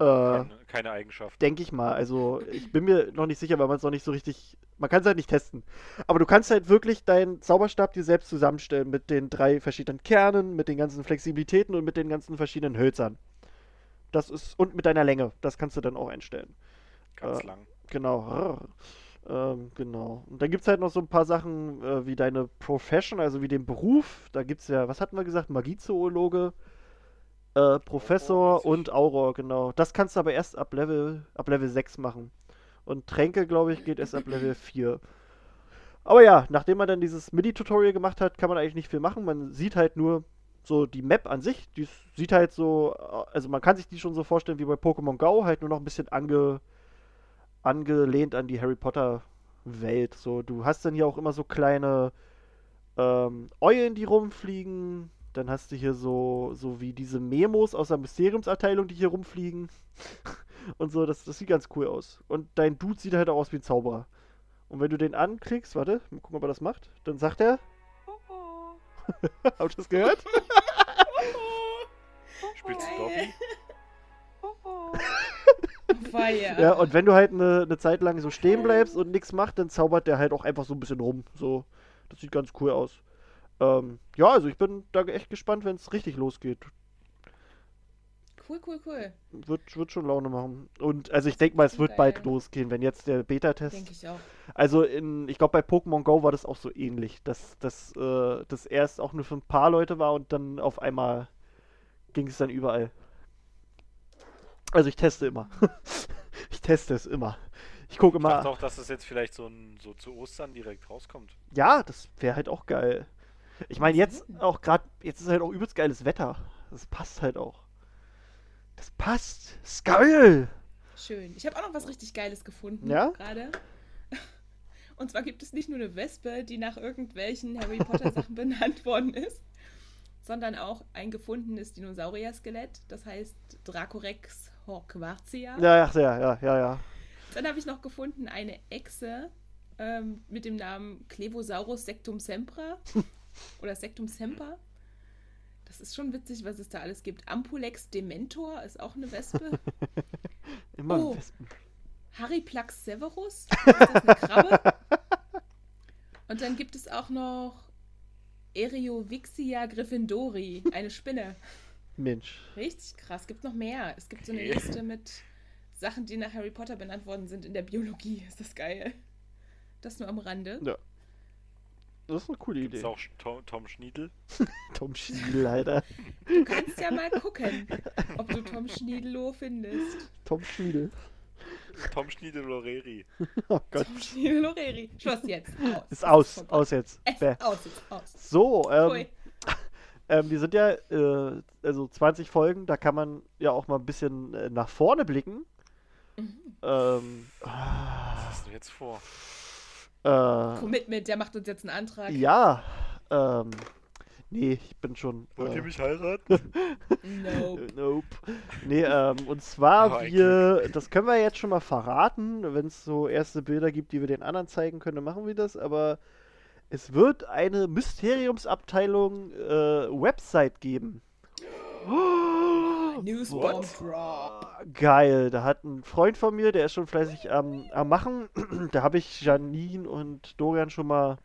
Äh, Keine, Eigenschaft. Denke ich mal. Also ich bin mir noch nicht sicher, weil man es noch nicht so richtig. Man kann es halt nicht testen. Aber du kannst halt wirklich deinen Zauberstab dir selbst zusammenstellen mit den drei verschiedenen Kernen, mit den ganzen Flexibilitäten und mit den ganzen verschiedenen Hölzern. Das ist. Und mit deiner Länge. Das kannst du dann auch einstellen. Ganz äh, lang. Genau. Ähm, genau. Und dann gibt es halt noch so ein paar Sachen äh, wie deine Profession, also wie den Beruf. Da gibt es ja, was hatten wir gesagt? Magiezoologe, äh, Professor mäßig. und Auror, genau. Das kannst du aber erst ab Level, ab Level 6 machen. Und Tränke, glaube ich, geht erst ab Level 4. Aber ja, nachdem man dann dieses MIDI-Tutorial gemacht hat, kann man eigentlich nicht viel machen. Man sieht halt nur so die Map an sich. Die sieht halt so, äh, also man kann sich die schon so vorstellen wie bei Pokémon Go, halt nur noch ein bisschen ange, angelehnt an die Harry Potter Welt. So, du hast dann hier auch immer so kleine ähm, Eulen, die rumfliegen. Dann hast du hier so, so wie diese Memos aus der Mysteriumsabteilung, die hier rumfliegen. Und so, das, das sieht ganz cool aus. Und dein Dude sieht halt auch aus wie ein Zauberer. Und wenn du den anklickst, warte, mal gucken, ob er das macht, dann sagt er. Habt ihr das gehört? Spielst du. Dobby? Feier. Ja, und wenn du halt eine, eine Zeit lang so stehen bleibst und nichts macht, dann zaubert der halt auch einfach so ein bisschen rum. So, das sieht ganz cool aus. Ähm, ja, also ich bin da echt gespannt, wenn es richtig losgeht. Cool, cool, cool. Wird, wird schon Laune machen. Und also ich denke mal, es wird bald Geil. losgehen, wenn jetzt der Beta-Test. Denke ich auch. Also in, ich glaube bei Pokémon Go war das auch so ähnlich, dass das äh, das erst auch nur für ein paar Leute war und dann auf einmal ging es dann überall. Also ich teste immer. ich teste es immer. Ich gucke Ich dachte immer. auch, dass es jetzt vielleicht so, ein, so zu Ostern direkt rauskommt. Ja, das wäre halt auch geil. Ich meine jetzt auch gerade, jetzt ist halt auch übelst geiles Wetter. Das passt halt auch. Das passt. Ist geil. Schön. Ich habe auch noch was richtig Geiles gefunden. Ja? Gerade. Und zwar gibt es nicht nur eine Wespe, die nach irgendwelchen Harry Potter Sachen benannt worden ist, sondern auch ein gefundenes Dinosaurier-Skelett. Das heißt Dracorex horquartia. Ja, ja, ja, ja, ja, ja. Dann habe ich noch gefunden eine Echse ähm, mit dem Namen Clevosaurus sectum sempra oder sectum semper. Das ist schon witzig, was es da alles gibt. Ampulex dementor ist auch eine Wespe. Immer Oh. Wespen. Harryplax severus ist das eine Krabbe. Und dann gibt es auch noch Eriovixia gryffindori, eine Spinne. Mensch. Richtig krass. Gibt noch mehr. Es gibt so eine. Liste mit Sachen, die nach Harry Potter benannt worden sind in der Biologie. Ist das geil? Das nur am Rande. Ja. Das ist eine coole Gibt Idee. es auch Tom, Tom Schniedel? Tom Schiedel, Alter. Du kannst ja mal gucken, ob du Tom Schniedelow findest. Tom Schiedel. Tom Schniedel Loreri. Oh Gott. Tom Schniedelow-Reri. Schluss jetzt. Aus. Ist aus. Aus jetzt. Es ist aus, ist aus. So, ähm, ähm, wir sind ja, äh, also 20 Folgen, da kann man ja auch mal ein bisschen äh, nach vorne blicken. Mhm. Ähm, Was hast du jetzt vor? Äh, Commitment, der macht uns jetzt einen Antrag. ja, ähm, nee, ich bin schon. Wollt ihr Äh, mich heiraten? Nope. nope. Nee, ähm, und zwar, ein wir, das können wir jetzt schon mal verraten, wenn es so erste Bilder gibt, die wir den anderen zeigen können, dann machen wir das, aber es wird eine Mysteriumsabteilung äh, Website geben. Newsbomb Drop. Geil, da hat ein Freund von mir, der ist schon fleißig am, am Machen. da habe ich Janine und Dorian schon mal.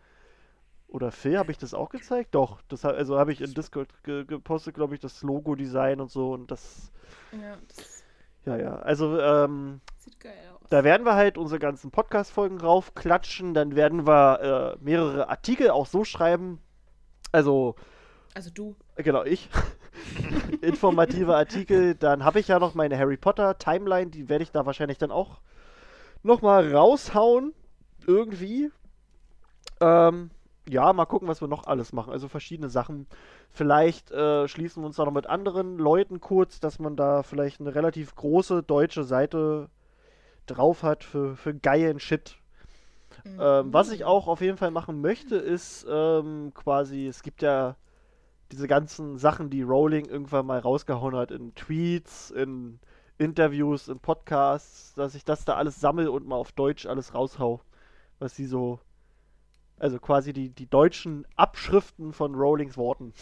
Oder Phil, habe ich das auch gezeigt? Doch, das, ha- also habe ich in Discord ge gepostet, glaube ich, das Logo-Design und so und das. Ja, das Ja, ja. Also, ähm, sieht geil aus. da werden wir halt unsere ganzen Podcast-Folgen raufklatschen. Dann werden wir äh, mehrere Artikel auch so schreiben. Also, Also du. Genau, ich. Informative Artikel. Dann habe ich ja noch meine Harry Potter Timeline. Die werde ich da wahrscheinlich dann auch nochmal raushauen. Irgendwie. Ähm, ja, mal gucken, was wir noch alles machen. Also verschiedene Sachen. Vielleicht äh, schließen wir uns da noch mit anderen Leuten kurz, dass man da vielleicht eine relativ große deutsche Seite drauf hat für, für geilen Shit. Ähm, was ich auch auf jeden Fall machen möchte, ist ähm, quasi, es gibt ja diese ganzen Sachen, die Rowling irgendwann mal rausgehauen hat in Tweets, in Interviews, in Podcasts, dass ich das da alles sammle und mal auf Deutsch alles raushau, was sie so, also quasi die, die deutschen Abschriften von Rowlings Worten.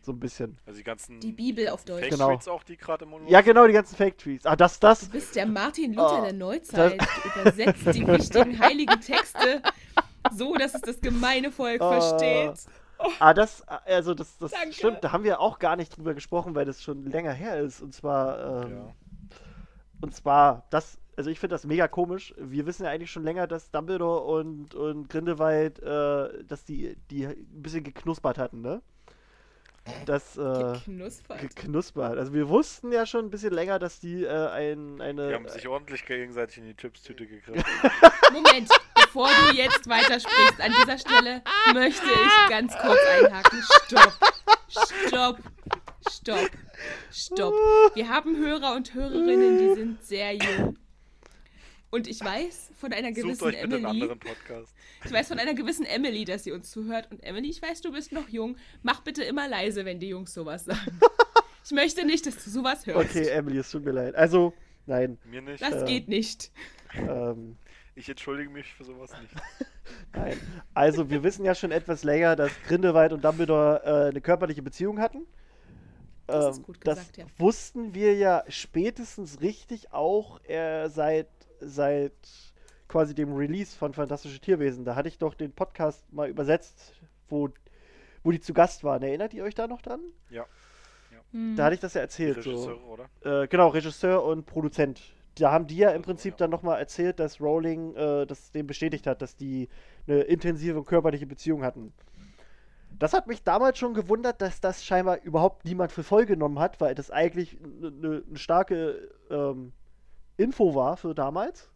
So ein bisschen. Also die ganzen Die Bibel auf Deutsch. Genau. Fake-Tweets auch, die gerade im Monolog Ja, genau, die ganzen Fake-Tweets. Ah, das, das, Du bist der Martin Luther Oh, der Neuzeit. Übersetzt die wichtigen heiligen Texte so, dass es das gemeine Volk Oh. versteht. Ah, das, also das, das Danke. stimmt, da haben wir auch gar nicht drüber gesprochen, weil das schon länger her ist. Und zwar, ähm, Ja. und zwar, das, also ich finde das mega komisch. Wir wissen ja eigentlich schon länger, dass Dumbledore und, und Grindelwald, äh, dass die, die ein bisschen geknuspert hatten, ne? Das, äh, Geknuspert. geknuspert. Also wir wussten ja schon ein bisschen länger, dass die äh, ein, eine. Die haben sich ordentlich gegenseitig in die Chipstüte gegriffen. Moment, bevor du jetzt weitersprichst, an dieser Stelle möchte ich ganz kurz einhaken. Stopp. Stopp. Stopp. Stopp. Wir haben Hörer und Hörerinnen, die sind sehr jung. Und ich weiß von einer Sucht gewissen euch bitte einen Emily, anderen Podcast. ich weiß von einer gewissen Emily, dass sie uns zuhört. Und Emily, ich weiß, du bist noch jung. Mach bitte immer leise, wenn die Jungs sowas sagen. Ich möchte nicht, dass du sowas hörst. Okay, Emily, es tut mir leid. Also, nein. Mir nicht. Das äh, geht nicht. Ähm, Ich entschuldige mich für sowas nicht. Nein. Also, wir wissen ja schon etwas länger, dass Grindelwald und Dumbledore äh, eine körperliche Beziehung hatten. Das ist Ähm, gut das gesagt, ja. wussten wir ja spätestens richtig auch äh, seit, seit quasi dem Release von Fantastische Tierwesen. Da hatte ich doch den Podcast mal übersetzt, wo, wo die zu Gast waren. Erinnert ihr euch da noch dran? Ja. Hm. Da hatte ich das ja Die erzählt. So. Regisseure, oder? Äh, genau, Regisseur und Produzent. Da haben die ja im Prinzip ja. dann nochmal erzählt, dass Rowling äh, das dem bestätigt hat, dass die eine intensive körperliche Beziehung hatten. Das hat mich damals schon gewundert, dass das scheinbar überhaupt niemand für voll genommen hat, weil das eigentlich eine ne starke ähm, Info war für damals.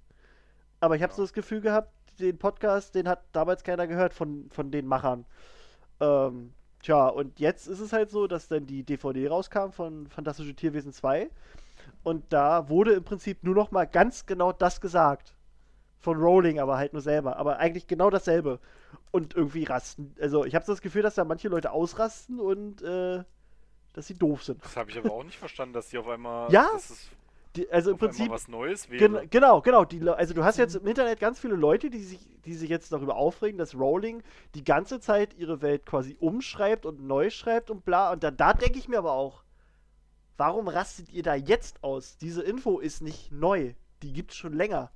Aber ich habe Ja. so das Gefühl gehabt, den Podcast, den hat damals keiner gehört von, von den Machern. Ähm, tja, und jetzt ist es halt so, dass dann die DVD rauskam von Fantastische Tierwesen 2. Und da wurde im Prinzip nur noch mal ganz genau das gesagt. Von Rowling, aber halt nur selber. Aber eigentlich genau dasselbe. Und irgendwie rasten. Also ich habe so das Gefühl, dass da manche Leute ausrasten und äh, dass sie doof sind. Das habe ich aber auch nicht verstanden, dass die auf einmal. Ja, dass es Die, also im Prinzip. was Neues wäre. genau, genau. Die, also du hast jetzt im Internet ganz viele Leute, die sich, die sich jetzt darüber aufregen, dass Rowling die ganze Zeit ihre Welt quasi umschreibt und neu schreibt und bla. Und da, da denke ich mir aber auch, warum rastet ihr da jetzt aus? Diese Info ist nicht neu. Die gibt es schon länger.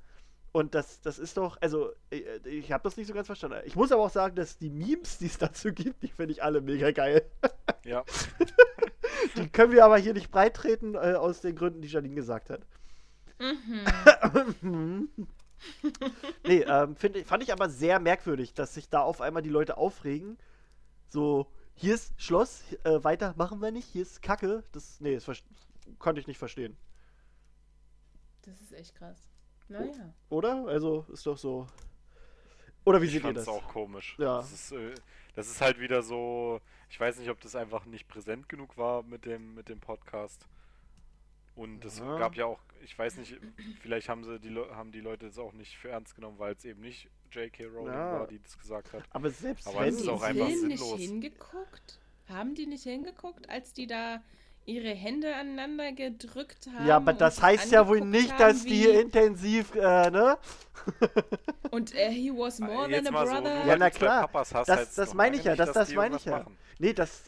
Und das, das ist doch, also ich, ich habe das nicht so ganz verstanden. Ich muss aber auch sagen, dass die Memes, die es dazu gibt, die finde ich alle mega geil. Ja. Die können wir aber hier nicht breit treten, äh, aus den Gründen, die Janine gesagt hat. Mhm. nee, ähm, find, fand ich aber sehr merkwürdig, dass sich da auf einmal die Leute aufregen. So, hier ist Schloss, äh, weiter machen wir nicht, hier ist Kacke. Das, nee, das konnte ich nicht verstehen. Das ist echt krass. Naja. Oder? Also, ist doch so. Oder wie Ich seht ihr es das? auch komisch. Ja. Das ist, äh, Das ist halt wieder so, ich weiß nicht, ob das einfach nicht präsent genug war mit dem, mit dem Podcast. Und es Ja. gab ja auch, ich weiß nicht, vielleicht haben sie die haben die Leute das auch nicht für ernst genommen, weil es eben nicht J.K. Rowling Ja. war, die das gesagt hat. Aber selbst Aber wenn es ist die auch einfach Film sinnlos. nicht hingeguckt? Haben die nicht hingeguckt, als die da ihre Hände aneinander gedrückt haben? Ja, aber das heißt ja wohl nicht, haben, dass die intensiv, äh, ne? Und äh, he was more Jetzt than a so, brother. nur Ja, na klar. Papas hast, Das- das noch meine ich ja, das- das meine ich ja. machen. Nee, das,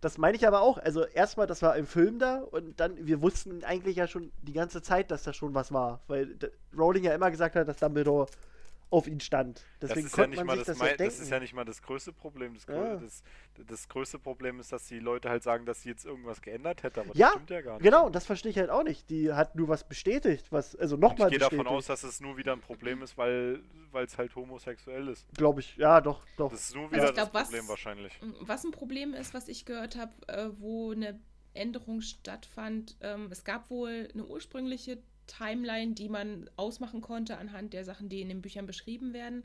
das meine ich aber auch. Also erstmal, das war im Film da und dann, wir wussten eigentlich ja schon die ganze Zeit, dass da schon was war. Weil Rowling ja immer gesagt hat, dass Dumbledore auf ihn stand. Das Deswegen ist, ja nicht man mal sich das, das, ja mei- denken. das ist ja nicht mal das größte Problem. Das, Ja. das, das größte Problem ist, dass die Leute halt sagen, dass sie jetzt irgendwas geändert hätte, aber das Ja, stimmt ja gar nicht. Genau, das verstehe ich halt auch nicht. Die hat nur was bestätigt, was, also Und ich nochmal gehe davon aus, dass es nur wieder ein Problem ist, weil es halt homosexuell ist. Glaube ich, ja, doch, doch. Das ist nur Also wieder ich glaub, das was- Problem wahrscheinlich. Was ein Problem ist, was ich gehört habe, äh, wo eine Änderung stattfand, ähm, es gab wohl eine ursprüngliche Timeline, die man ausmachen konnte anhand der Sachen, die in den Büchern beschrieben werden,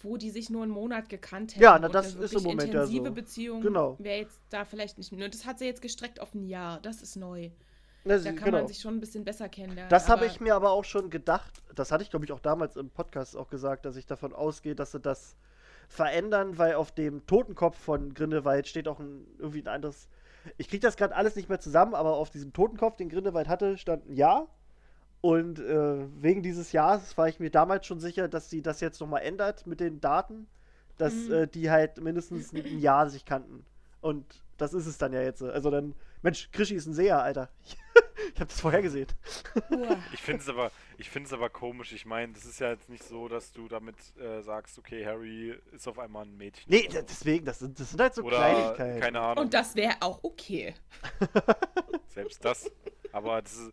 wo die sich nur einen Monat gekannt hätten. Ja, na, das ist im Moment ja intensive so. Beziehung Genau. wäre jetzt da vielleicht nicht mehr. Und das hat sie jetzt gestreckt auf ein Jahr. Das ist neu. Das, Da kann genau. man sich schon ein bisschen besser kennenlernen. Das habe ich mir aber auch schon gedacht. Das hatte ich, glaube ich, auch damals im Podcast auch gesagt, dass ich davon ausgehe, dass sie das verändern, weil auf dem Totenkopf von Grindelwald steht auch ein, irgendwie ein anderes. Ich kriege das gerade alles nicht mehr zusammen, aber auf diesem Totenkopf, den Grindelwald hatte, stand ein Ja. Und äh, wegen dieses Jahres war ich mir damals schon sicher, dass sie das jetzt nochmal ändert mit den Daten, dass Mhm. äh, die halt mindestens ein Jahr sich kannten. Und das ist es dann ja jetzt. Also dann, Mensch, Krischi ist ein Seher, Alter. ich habe das vorher gesehen. Ich finde es aber, ich finde es aber komisch. Ich meine, das ist ja jetzt nicht so, dass du damit äh, sagst, okay, Harry ist auf einmal ein Mädchen. Nee, so. deswegen, das sind, das sind halt so Oder Kleinigkeiten. keine Ahnung. Und das wäre auch okay. Selbst das. Aber das ist,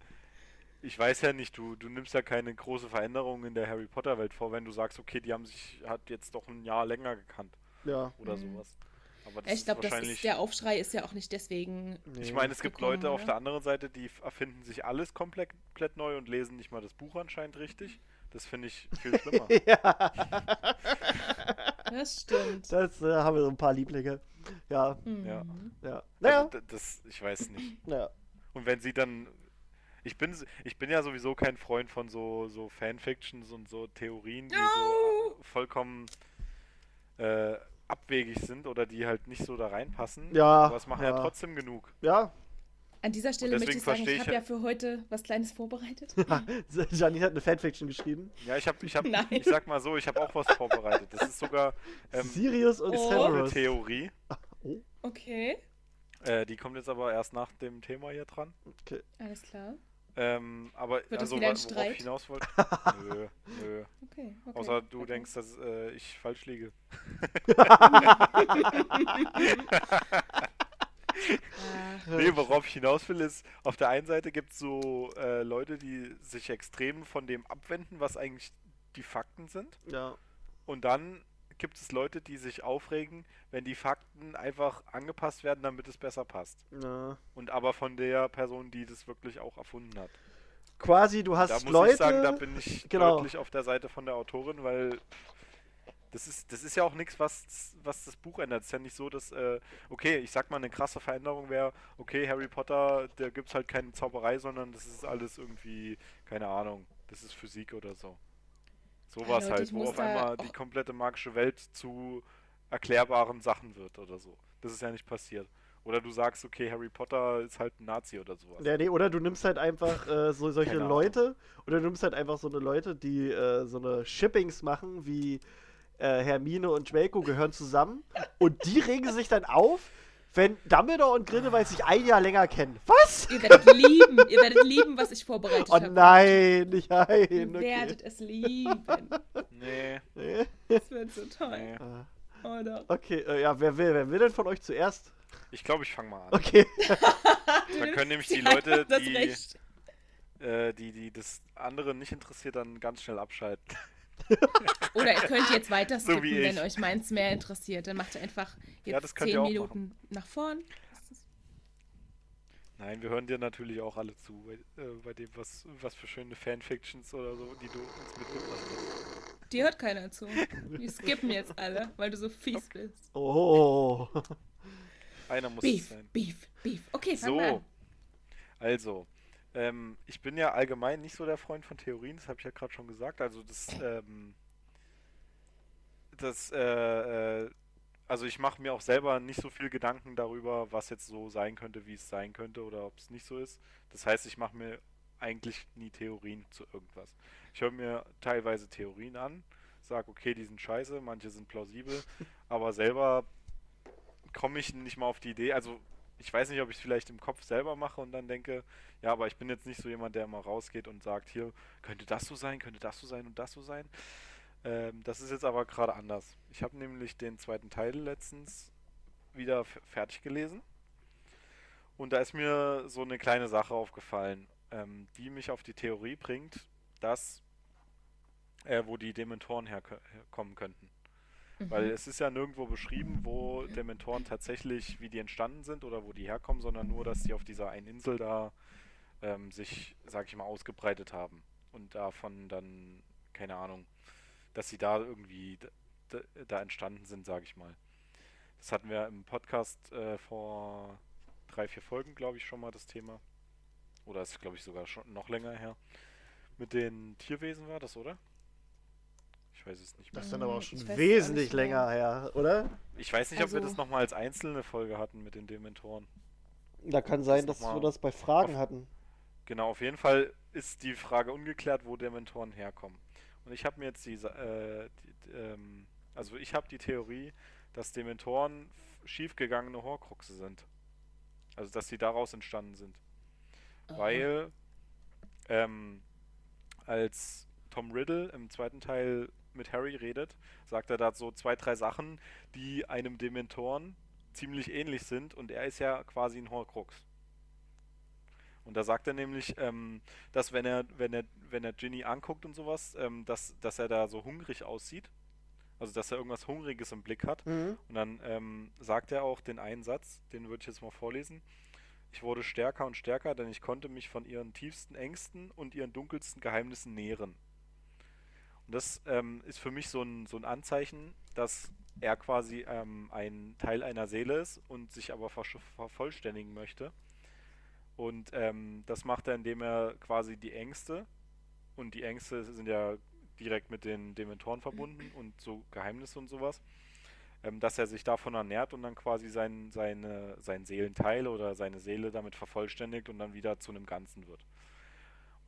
ich weiß ja nicht, du, du nimmst ja keine große Veränderung in der Harry Potter Welt vor, wenn du sagst, okay, die haben sich hat jetzt doch ein Jahr länger gekannt Ja. oder Mhm. sowas. Aber das Ich glaube, der Aufschrei ist ja auch nicht deswegen. Nee. ich meine, es gibt gekommen, Leute auf oder? der anderen Seite, die erfinden sich alles komplett, komplett neu und lesen nicht mal das Buch anscheinend richtig. Das finde ich viel schlimmer. ja, Das stimmt. das äh, haben wir so ein paar Lieblinge. Ja, Mhm. Ja. ja. Naja, Also, das, ich weiß nicht. naja. Und wenn sie dann. Ich bin, ich bin ja sowieso kein Freund von so, so Fanfictions und so Theorien, die so No! äh, vollkommen äh, abwegig sind oder die halt nicht so da reinpassen. Ja, Aber es machen ja, ja. trotzdem genug. Ja, An dieser Stelle möchte ich sagen, ich ich habe ja- für heute was Kleines vorbereitet. Janine hat eine Fanfiction geschrieben. Ja, ich habe, ich habe, Nein. ich sag mal so, ich habe auch was vorbereitet. Das ist sogar ähm, Sirius und Oh. eine Severus. Theorie. Okay, Äh, die kommt jetzt aber erst nach dem Thema hier dran. Okay. alles klar. Ähm, aber Wird das also, wieder ein worauf Streit? ich hinaus wollte. nö, nö. Okay, okay. Außer du okay. denkst, dass äh, ich falsch liege. Nee, worauf ich hinaus will, ist, auf der einen Seite gibt es so äh, Leute, die sich extrem von dem abwenden, was eigentlich die Fakten sind. Ja. Und dann gibt es Leute, die sich aufregen, wenn die Fakten einfach angepasst werden, damit es besser passt. ja. Und aber von der Person, die das wirklich auch erfunden hat. Quasi, du hast Da muss Leute. ich sagen, da bin ich Genau. deutlich auf der Seite von der Autorin, weil das ist, das ist ja auch nichts, was, was das Buch ändert. Es ist ja nicht so, dass, äh, okay, ich sag mal, eine krasse Veränderung wäre, okay, Harry Potter, da gibt es halt keine Zauberei, sondern das ist alles irgendwie, keine Ahnung, das ist Physik oder so. Sowas Leute, halt, wo auf einmal die komplette magische Welt zu erklärbaren Sachen wird oder so. Das ist ja nicht passiert. Oder du sagst, okay, Harry Potter ist halt ein Nazi oder sowas. Ja, nee, oder du nimmst halt einfach äh, so solche Keine Leute, oder du nimmst halt einfach so eine Leute, die äh, so eine Shippings machen, wie äh, Hermine und Draco gehören zusammen, und die regen sich dann auf, wenn Dumbledore und Grindelwald sich ein Jahr länger kennen. Was? Ihr werdet lieben, ihr werdet lieben, was ich vorbereitet Oh habe. nein, nicht Ihr ein. Okay. werdet es lieben. Nee, Nee. Das wird so toll. nee. Oder? Okay, äh, ja, wer will, wer will denn von euch zuerst? Ich glaube, ich fange mal an. Okay. Dann können nämlich die Leute, die, äh, die, die das andere nicht interessiert, dann ganz schnell abschalten. Oder ihr könnt jetzt weiter So skippen, wie wenn euch meins mehr interessiert. Dann macht ihr einfach jetzt Ja, das könnt ihr zehn auch Minuten nach vorn. Nein, wir hören dir natürlich auch alle zu, bei, äh, bei dem, was, was für schöne Fanfictions oder so, die du uns mitgebracht hast. Dir hört keiner zu. Wir skippen jetzt alle, weil du so fies bist. Oh. Einer muss es Beef, sein. Beef, Beef. Okay, fang mal So, an. also, ähm, ich bin ja allgemein nicht so der Freund von Theorien, das habe ich ja gerade schon gesagt. Also das, ähm, das, äh, äh, also ich mache mir auch selber nicht so viel Gedanken darüber, was jetzt so sein könnte, wie es sein könnte oder ob es nicht so ist. Das heißt, ich mache mir eigentlich nie Theorien zu irgendwas. Ich höre mir teilweise Theorien an, sage, okay, die sind scheiße, manche sind plausibel, aber selber komme ich nicht mal auf die Idee. Also ich weiß nicht, ob ich es vielleicht im Kopf selber mache und dann denke, ja, aber ich bin jetzt nicht so jemand, der immer rausgeht und sagt, hier, könnte das so sein, könnte das so sein und das so sein. Ähm, das ist jetzt aber gerade anders. Ich habe nämlich den zweiten Teil letztens wieder fertig gelesen. Und da ist mir so eine kleine Sache aufgefallen, ähm, die mich auf die Theorie bringt, dass äh, wo die Dementoren herko- herkommen könnten. Weil Mhm. es ist ja nirgendwo beschrieben, wo Dementoren tatsächlich, wie die entstanden sind oder wo die herkommen, sondern nur, dass die auf dieser einen Insel da ähm, sich, sag ich mal, ausgebreitet haben. Und davon dann, keine Ahnung, dass sie da irgendwie d- d- da entstanden sind, sag ich mal. Das hatten wir im Podcast äh, vor drei, vier Folgen, glaube ich, schon mal das Thema. Oder ist, glaube ich, sogar schon noch länger her. Mit den Tierwesen war das, oder? Ich weiß es nicht mehr. Das ist dann aber auch schon wesentlich länger her, oder? Ich weiß nicht, ob wir Also- das nochmal als einzelne Folge hatten mit den Dementoren. Da kann sein, Das dass wir das bei Fragen auf- hatten. Genau, auf jeden Fall ist die Frage ungeklärt, wo Dementoren herkommen. Und ich habe mir jetzt diese, äh, die, ähm, also ich habe die Theorie, dass Dementoren schiefgegangene Horcruxe sind. Also dass sie daraus entstanden sind. Weil ähm, als Tom Riddle im zweiten Teil mit Harry redet, sagt er da so zwei, drei Sachen, die einem Dementoren ziemlich ähnlich sind und er ist ja quasi ein Horcrux. Und da sagt er nämlich, ähm, dass wenn er, wenn er, wenn er Ginny anguckt und sowas, ähm, dass, dass er da so hungrig aussieht. Also dass er irgendwas Hungriges im Blick hat. Mhm. Und dann ähm, sagt er auch den einen Satz, den würde ich jetzt mal vorlesen. Ich wurde stärker und stärker, denn ich konnte mich von ihren tiefsten Ängsten und ihren dunkelsten Geheimnissen nähren. Und das ähm, ist für mich so ein, so ein Anzeichen, dass er quasi ähm, ein Teil einer Seele ist und sich aber versch- vervollständigen möchte. Und ähm, das macht er, indem er quasi die Ängste, und die Ängste sind ja direkt mit den Dementoren verbunden und so Geheimnisse und sowas, ähm, dass er sich davon ernährt und dann quasi sein, seine, sein Seelenteil oder seine Seele damit vervollständigt und dann wieder zu einem Ganzen wird.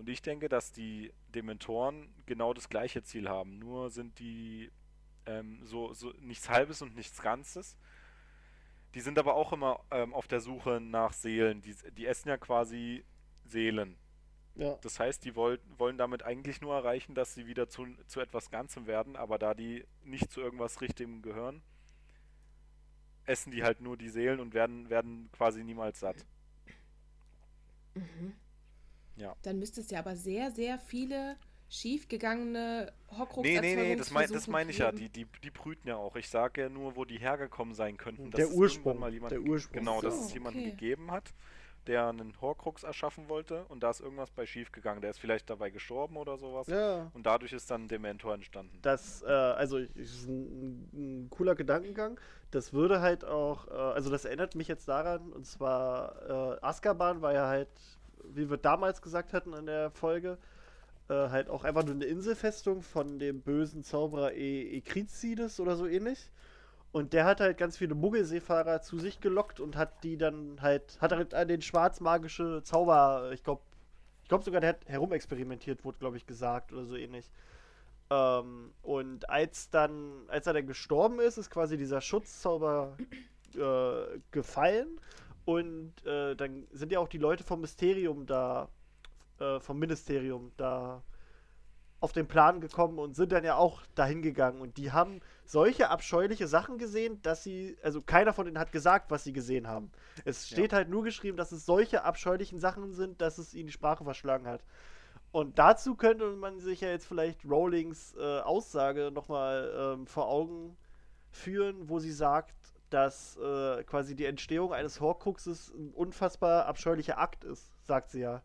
Und ich denke, dass die Dementoren genau das gleiche Ziel haben, nur sind die ähm, so, so nichts Halbes und nichts Ganzes. Die sind aber auch immer ähm, auf der Suche nach Seelen. Die, die essen ja quasi Seelen. Ja. Das heißt, die woll wollen damit eigentlich nur erreichen, dass sie wieder zu, zu etwas Ganzem werden, aber da die nicht zu irgendwas Richtigem gehören, essen die halt nur die Seelen und werden, werden quasi niemals satt. Mhm. Ja. Dann müsste es ja aber sehr, sehr viele schiefgegangene hockrux Nee, nee, nee, das, mein, das meine ich ja. Die, die, die brüten ja auch. Ich sage ja nur, wo die hergekommen sein könnten. dass Der es irgendwann Ursprung, Mal jemand, der Ursprung. Genau, dass So, es jemanden okay. gegeben hat, der einen Horcrux erschaffen wollte und da ist irgendwas bei schief gegangen. Der ist vielleicht dabei gestorben oder sowas. Ja. Und dadurch ist dann Dementor entstanden. Das, äh, also, ist ein, ein cooler Gedankengang. Das würde halt auch, äh, also, das erinnert mich jetzt daran, und zwar, äh, Azkaban war ja halt, wie wir damals gesagt hatten in der Folge, äh, halt auch einfach nur eine Inselfestung von dem bösen Zauberer e Ekrizides oder so ähnlich. Und der hat halt ganz viele Muggelseefahrer zu sich gelockt und hat die dann halt, hat halt an den schwarzmagische Zauber, ich glaube, ich glaube sogar, der hat herumexperimentiert, wurde, glaube ich, gesagt oder so ähnlich. Ähm, und als dann, als er dann gestorben ist, ist quasi dieser Schutzzauber äh, gefallen. Und äh, dann sind ja auch die Leute vom Mysterium da, äh, vom Ministerium da auf den Plan gekommen und sind dann ja auch dahin gegangen. Und die haben solche abscheuliche Sachen gesehen, dass sie, also keiner von denen hat gesagt, was sie gesehen haben. Es Ja. steht halt nur geschrieben, dass es solche abscheulichen Sachen sind, dass es ihnen die Sprache verschlagen hat. Und dazu könnte man sich ja jetzt vielleicht Rowlings äh, Aussage nochmal ähm, vor Augen führen, wo sie sagt, dass äh, quasi die Entstehung eines Horcruxes ein unfassbar abscheulicher Akt ist, sagt sie ja.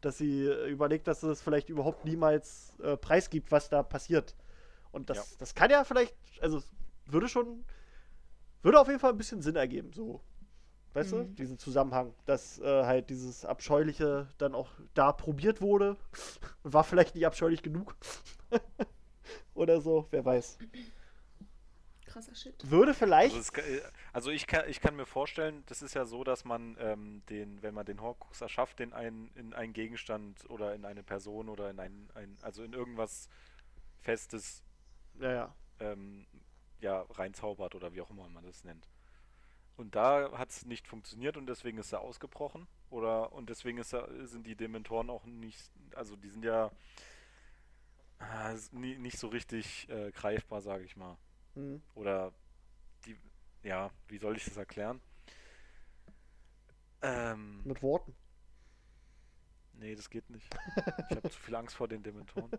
Dass sie äh, überlegt, dass sie das vielleicht überhaupt niemals äh, preisgibt, was da passiert. Und das, Ja. das kann ja vielleicht, also es würde schon, würde auf jeden Fall ein bisschen Sinn ergeben, so. Weißt du, Mhm. diesen Zusammenhang, dass äh, halt dieses Abscheuliche dann auch da probiert wurde. War vielleicht nicht abscheulich genug. Oder so, wer weiß. Krasser Shit. Würde vielleicht. Also, es, äh, also ich, kann, ich kann mir vorstellen, das ist ja so, dass man ähm, den, wenn man den Horcrux erschafft, den ein, in einen Gegenstand oder in eine Person oder in ein, ein also in irgendwas Festes ja, ja. ähm, ja, reinzaubert oder wie auch immer man das nennt. Und da hat es nicht funktioniert und deswegen ist er ausgebrochen. Oder und deswegen ist er, sind die Dementoren auch nicht, also die sind ja ist nie, nicht so richtig äh, greifbar, sage ich mal. Mhm. Oder die, ja, wie soll ich das erklären? Ähm, Mit Worten. nee, das geht nicht. Ich habe zu viel Angst vor den Dementoren.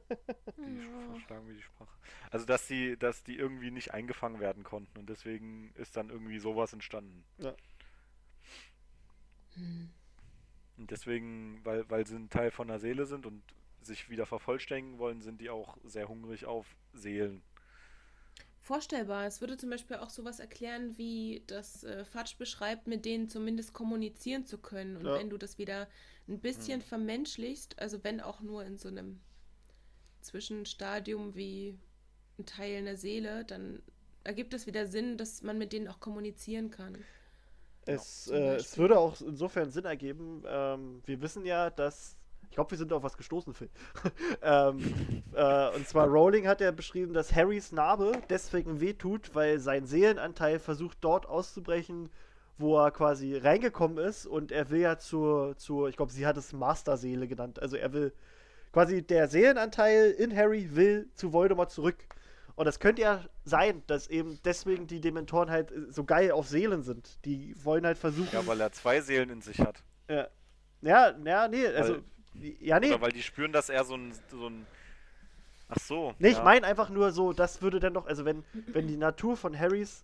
Die Ja. verschlagen wie die Sprache. Also, dass die, dass die irgendwie nicht eingefangen werden konnten und deswegen ist dann irgendwie sowas entstanden. Hm. Und deswegen, weil, weil sie ein Teil von der Seele sind und sich wieder vervollständigen wollen, sind die auch sehr hungrig auf Seelen. Vorstellbar. Es würde zum Beispiel auch sowas erklären, wie das äh, Fatsch beschreibt, mit denen zumindest kommunizieren zu können. Und Ja. wenn du das wieder ein bisschen vermenschlichst, also wenn auch nur in so einem Zwischenstadium wie ein Teil einer Seele, dann ergibt es wieder Sinn, dass man mit denen auch kommunizieren kann. Es, zum äh, es würde auch insofern Sinn ergeben. Ähm, wir wissen ja, dass. Ich glaube, wir sind auf was gestoßen, Phil. ähm, äh, und zwar Rowling hat ja beschrieben, dass Harrys Narbe deswegen wehtut, weil sein Seelenanteil versucht dort auszubrechen, wo er quasi reingekommen ist. Und er will ja zur, zur ich glaube, sie hat es Masterseele genannt. Also er will quasi der Seelenanteil in Harry will zu Voldemort zurück. Und das könnte ja sein, dass eben deswegen die Dementoren halt so geil auf Seelen sind. Die wollen halt versuchen. Ja, weil er zwei Seelen in sich hat. Ja, ja, ja nee, also. Ja, nee. Oder weil die spüren, dass er so ein, so ein Ach so. Nee, ich ja. meine einfach nur so, das würde dann doch, also wenn, wenn die Natur von Harrys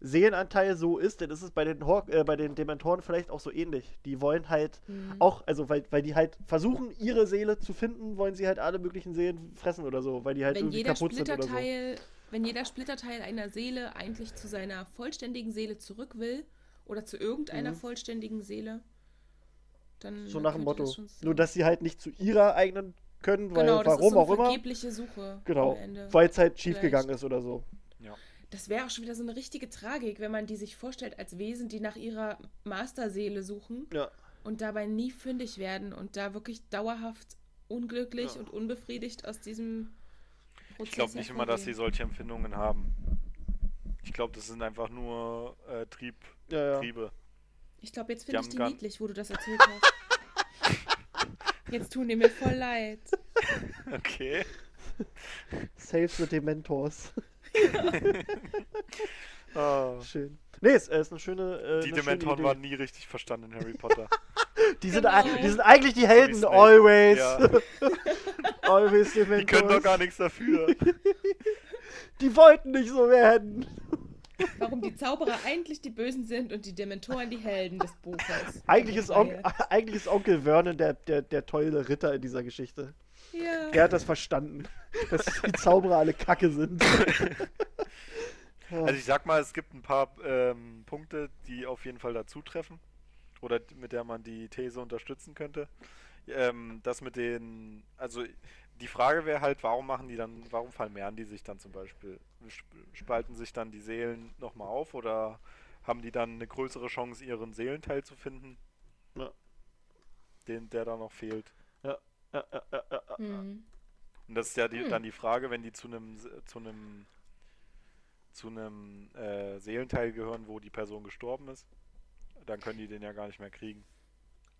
Seelenanteil so ist, dann ist es bei den, Hor äh, bei den Dementoren vielleicht auch so ähnlich. Die wollen halt Mhm. auch, also weil, weil die halt versuchen, ihre Seele zu finden, wollen sie halt alle möglichen Seelen fressen oder so, weil die halt wenn irgendwie jeder kaputt sind oder so. Splitterteil, wenn jeder Splitterteil einer Seele eigentlich zu seiner vollständigen Seele zurück will oder zu irgendeiner Mhm. vollständigen Seele, dann So nach dem Motto. das. Nur, dass sie halt nicht zu ihrer eigenen können, weil genau, das warum ist so auch eine immer. vergebliche Suche Genau, am Ende. weil es halt schief Vielleicht. gegangen ist oder so. Das wäre auch schon wieder so eine richtige Tragik, wenn man die sich vorstellt als Wesen, die nach ihrer Masterseele suchen Ja. und dabei nie fündig werden und da wirklich dauerhaft unglücklich Ja. und unbefriedigt aus diesem Prozess Ich glaube nicht immer, dass sie solche Empfindungen haben. Ich glaube, das sind einfach nur äh, Trieb, Ja, ja. Triebe. Ich glaube, jetzt finde ich die niedlich, wo du das erzählt hast. jetzt tun die mir voll leid. Okay. Save the Dementors. Ah. Schön. Nee, es ist eine schöne. Äh, Die eine schöne Dementoren Idee. waren nie richtig verstanden in Harry Potter. Die sind, Genau. die sind eigentlich die Helden. Snape. Always. Ja. Always Die können doch Dementors. gar nichts dafür. Die wollten nicht so werden. Warum die Zauberer eigentlich die Bösen sind und die Dementoren die Helden des Buches. Eigentlich ist, On eigentlich ist Onkel Vernon der, der, der tolle Ritter in dieser Geschichte. Ja. Der hat das verstanden, dass die Zauberer alle kacke sind. Also ich sag mal, es gibt ein paar ähm, Punkte, die auf jeden Fall dazu treffen. Oder mit der man die These unterstützen könnte. Ähm, das mit den, also die Frage wäre halt, warum machen die dann, warum vermehren die sich dann zum Beispiel? Sp- Spalten sich dann die Seelen nochmal auf oder haben die dann eine größere Chance, ihren Seelenteil zu finden? Ja. Den, der da noch fehlt. Ja, ja, ja, ja, ja. Hm. Und das ist ja die, Hm. dann die Frage, wenn die zu einem zu einem zu einem äh, Seelenteil gehören, wo die Person gestorben ist, dann können die den ja gar nicht mehr kriegen.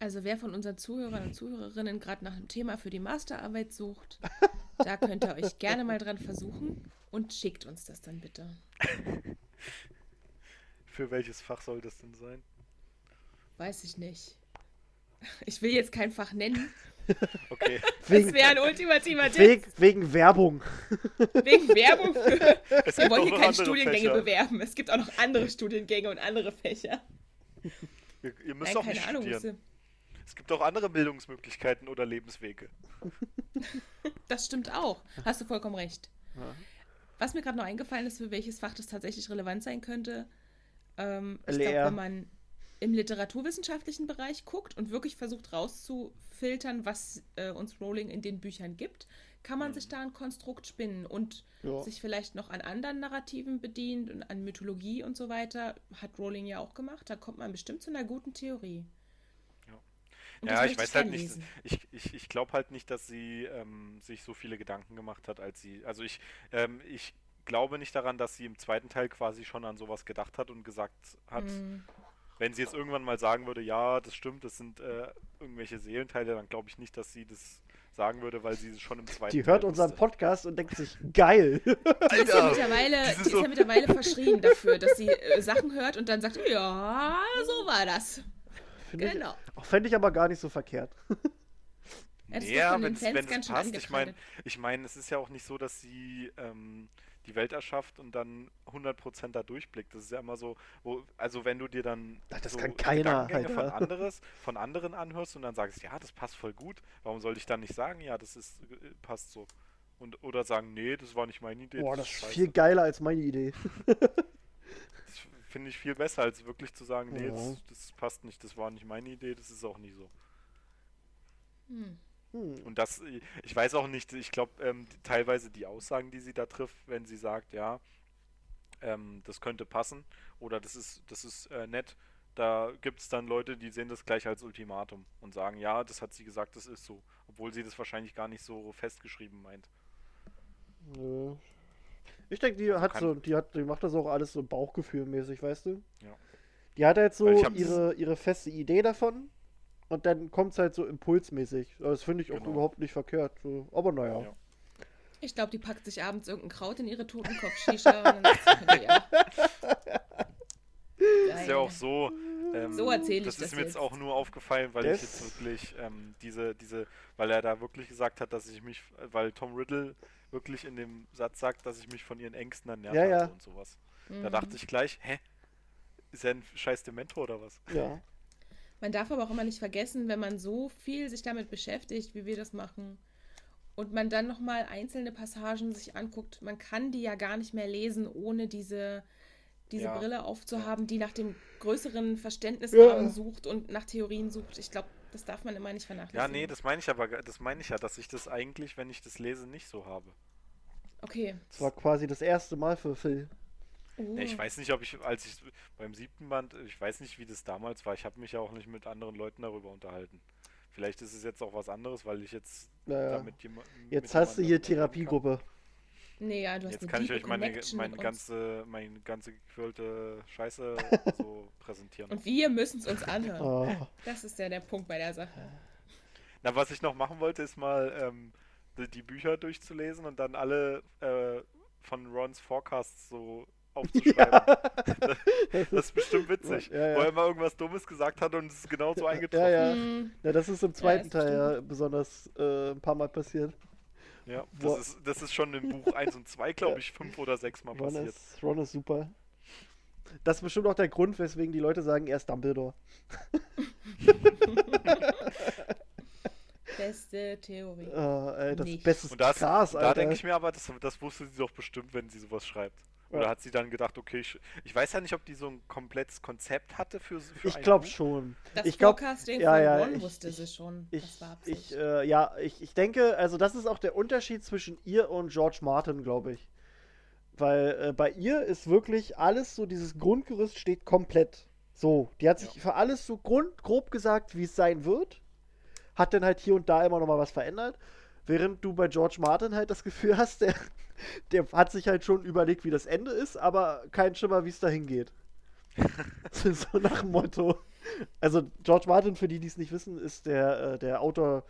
Also wer von unseren Zuhörern und Zuhörerinnen gerade nach einem Thema für die Masterarbeit sucht, da könnt ihr euch gerne mal dran versuchen und schickt uns das dann bitte. Für welches Fach soll das denn sein? Weiß ich nicht. Ich will jetzt kein Fach nennen. Okay. Das Wegen, wäre ein ultimativer Tipp. wegen, wegen Werbung. Wegen Werbung für. Es Wir wollen auch hier keine Studiengänge Fächer. bewerben. Es gibt auch noch andere Studiengänge und andere Fächer. Ihr, ihr müsst Nein, doch keine nicht Ahnung. studieren. Es gibt auch andere Bildungsmöglichkeiten oder Lebenswege. Das stimmt auch. Hast du vollkommen recht. Was mir gerade noch eingefallen ist, für welches Fach das tatsächlich relevant sein könnte, ähm, ich glaube, wenn man im literaturwissenschaftlichen Bereich guckt und wirklich versucht rauszufiltern, was äh, uns Rowling in den Büchern gibt, kann man sich da ein Konstrukt spinnen und Ja. sich vielleicht noch an anderen Narrativen bedient und an Mythologie und so weiter. Hat Rowling ja auch gemacht. Da kommt man bestimmt zu einer guten Theorie. Ja. Und Ja, ich weiß halt gern nicht. Ich, ich, ich glaube halt nicht, dass sie ähm, sich so viele Gedanken gemacht hat, als sie. Also ich, ähm, ich glaube nicht daran, dass sie im zweiten Teil quasi schon an sowas gedacht hat und gesagt hat, Mm, wenn sie jetzt irgendwann mal sagen würde, ja, das stimmt, das sind äh, irgendwelche Seelenteile, dann glaube ich nicht, dass sie das sagen würde, weil sie es schon im zweiten Die hört Teil unseren wusste. Podcast und denkt sich, geil. Die ist, ja Alter, mittlerweile, ist so- ja mittlerweile verschrien dafür, dass sie äh, Sachen hört und dann sagt, ja, so war das. Finde Genau. ich, auch fände ich aber gar nicht so verkehrt. Ja, das wenn es passt. Ich meine, ich meine, es ist ja auch nicht so, dass sie ähm, die Welt erschafft und dann 100% da durchblickt. Das ist ja immer so, wo, also wenn du dir dann Ach, das so kann keiner, Gedankengänge von, anderes, von anderen anhörst und dann sagst, ja, das passt voll gut, warum soll ich dann nicht sagen, ja, das ist, äh, passt so. Und, oder sagen, nee, das war nicht meine Idee. Boah, das ist scheiße. viel geiler als meine Idee. Finde ich viel besser, als wirklich zu sagen, nee, Ja. das, das passt nicht, das war nicht meine Idee, das ist auch nie so. Hm. Hm. Und das, ich weiß auch nicht, ich glaube, ähm, teilweise die Aussagen, die sie da trifft, wenn sie sagt, ja, ähm, das könnte passen oder das ist, das ist äh, nett, da gibt es dann Leute, die sehen das gleich als Ultimatum und sagen, ja, das hat sie gesagt, das ist so, obwohl sie das wahrscheinlich gar nicht so festgeschrieben meint. Nö. Ich denke, die hat kann- so, die hat, die macht das auch alles so bauchgefühlmäßig, weißt du? Ja. Die hat halt so ihre, ihre feste Idee davon und dann kommt es halt so impulsmäßig. Das finde ich auch Genau. überhaupt nicht verkehrt. So. Aber naja. Ja. Ich glaube, die packt sich abends irgendein Kraut in ihre Totenkopf-Shisha und dann sie, ja. Ist ja auch so. Ähm, So erzähl ich das das ist mir jetzt jetzt. auch nur aufgefallen, weil Das- ich jetzt wirklich ähm, diese, diese, weil er da wirklich gesagt hat, dass ich mich, weil Tom Riddle wirklich in dem Satz sagt, dass ich mich von ihren Ängsten ernährt Ja, ja. und sowas. Mhm. Da dachte ich gleich, hä? Ist er ein scheiß Dementor oder was? Ja. Man darf aber auch immer nicht vergessen, wenn man so viel sich damit beschäftigt, wie wir das machen, und man dann nochmal einzelne Passagen sich anguckt, man kann die ja gar nicht mehr lesen, ohne diese, diese Ja. Brille aufzuhaben, die nach dem größeren Verständnisrahmen Ja. sucht und nach Theorien sucht. Ich glaube, das darf man immer nicht vernachlässigen. Ja, nee, das meine ich aber, das meine ich ja, dass ich das eigentlich, wenn ich das lese, nicht so habe. Okay. Das war quasi das erste Mal für Phil. Oh. Nee, ich weiß nicht, ob ich, als ich beim siebten Band, ich weiß nicht, wie das damals war. Ich habe mich ja auch nicht mit anderen Leuten darüber unterhalten. Vielleicht ist es jetzt auch was anderes, weil ich jetzt Naja. damit jemand. Jetzt hast du hier Therapiegruppe. Nee, ja, du hast Jetzt kann ich euch meine, meine ganze, meine ganze gequirlte Scheiße so präsentieren. Und wir müssen es uns anhören. Oh. Das ist ja der Punkt bei der Sache. Na, was ich noch machen wollte, ist mal ähm, die, die Bücher durchzulesen und dann alle äh, von Rons Forecasts so aufzuschreiben. Das ist bestimmt witzig. Ja, ja. Wo er immer irgendwas Dummes gesagt hat und es ist genau so eingetroffen. Ja, ja. Hm, ja, das ist im zweiten ist Teil ja besonders äh, ein paar Mal passiert. Ja, das, ist, das ist schon im Buch 1 und 2, glaube ich, fünf oder sechs Mal Ron passiert. ist, Ron ist super. Das ist bestimmt auch der Grund, weswegen die Leute sagen, er ist Dumbledore. beste Theorie. Äh, ey, das Nicht. Beste Und das, krass, da denke ich mir aber, das, das wusste sie doch bestimmt, wenn sie sowas schreibt. Oder Ja. hat sie dann gedacht, okay, ich, ich weiß ja nicht, ob die so ein komplettes Konzept hatte für, für ich glaube schon. Das ich glaube, Forecasting ja, von ja, Ron ich- wusste ich- sie schon. ich, das war Absicht. ich, äh, ja, ich, ich denke, also das ist auch der Unterschied zwischen ihr und George Martin, glaube ich. Weil äh, bei ihr ist wirklich alles so, dieses Grundgerüst steht komplett. So, die hat sich Ja. für alles so grund, grob gesagt, wie es sein wird. Hat dann halt hier und da immer noch mal was verändert. Während du bei George Martin halt das Gefühl hast, der, der hat sich halt schon überlegt, wie das Ende ist, aber kein Schimmer, wie es dahin geht. so nach dem Motto. Also George Martin, für die, die es nicht wissen, ist der, äh, der Autor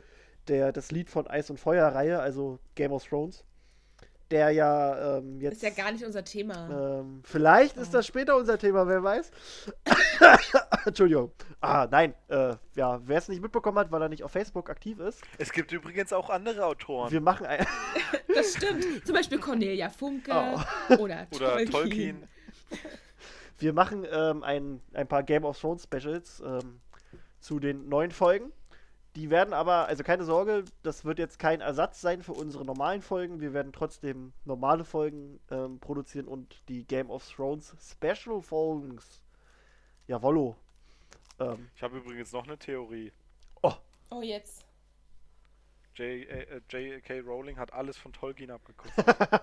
der das Lied von Eis und Feuer Reihe, also Game of Thrones. Der ja ähm, jetzt. ist ja gar nicht unser Thema. ähm, vielleicht ist das später unser Thema, wer weiß. Entschuldigung. Ah, nein. Äh, ja, wer es nicht mitbekommen hat, weil er nicht auf Facebook aktiv ist. Es gibt übrigens auch andere Autoren. Wir machen ein. Das stimmt. Zum Beispiel Cornelia Funke Oh. oder, oder Tolkien. Tolkien. Wir machen ähm, ein, ein paar Game of Thrones Specials ähm, zu den neuen Folgen. Die werden aber, also keine Sorge, das wird jetzt kein Ersatz sein für unsere normalen Folgen. Wir werden trotzdem normale Folgen ähm, produzieren und die Game of Thrones Special Folgens. Jawollo. Ähm, Ich habe übrigens noch eine Theorie. Oh, jetzt. J- äh, J.K. Rowling hat alles von Tolkien abgeguckt.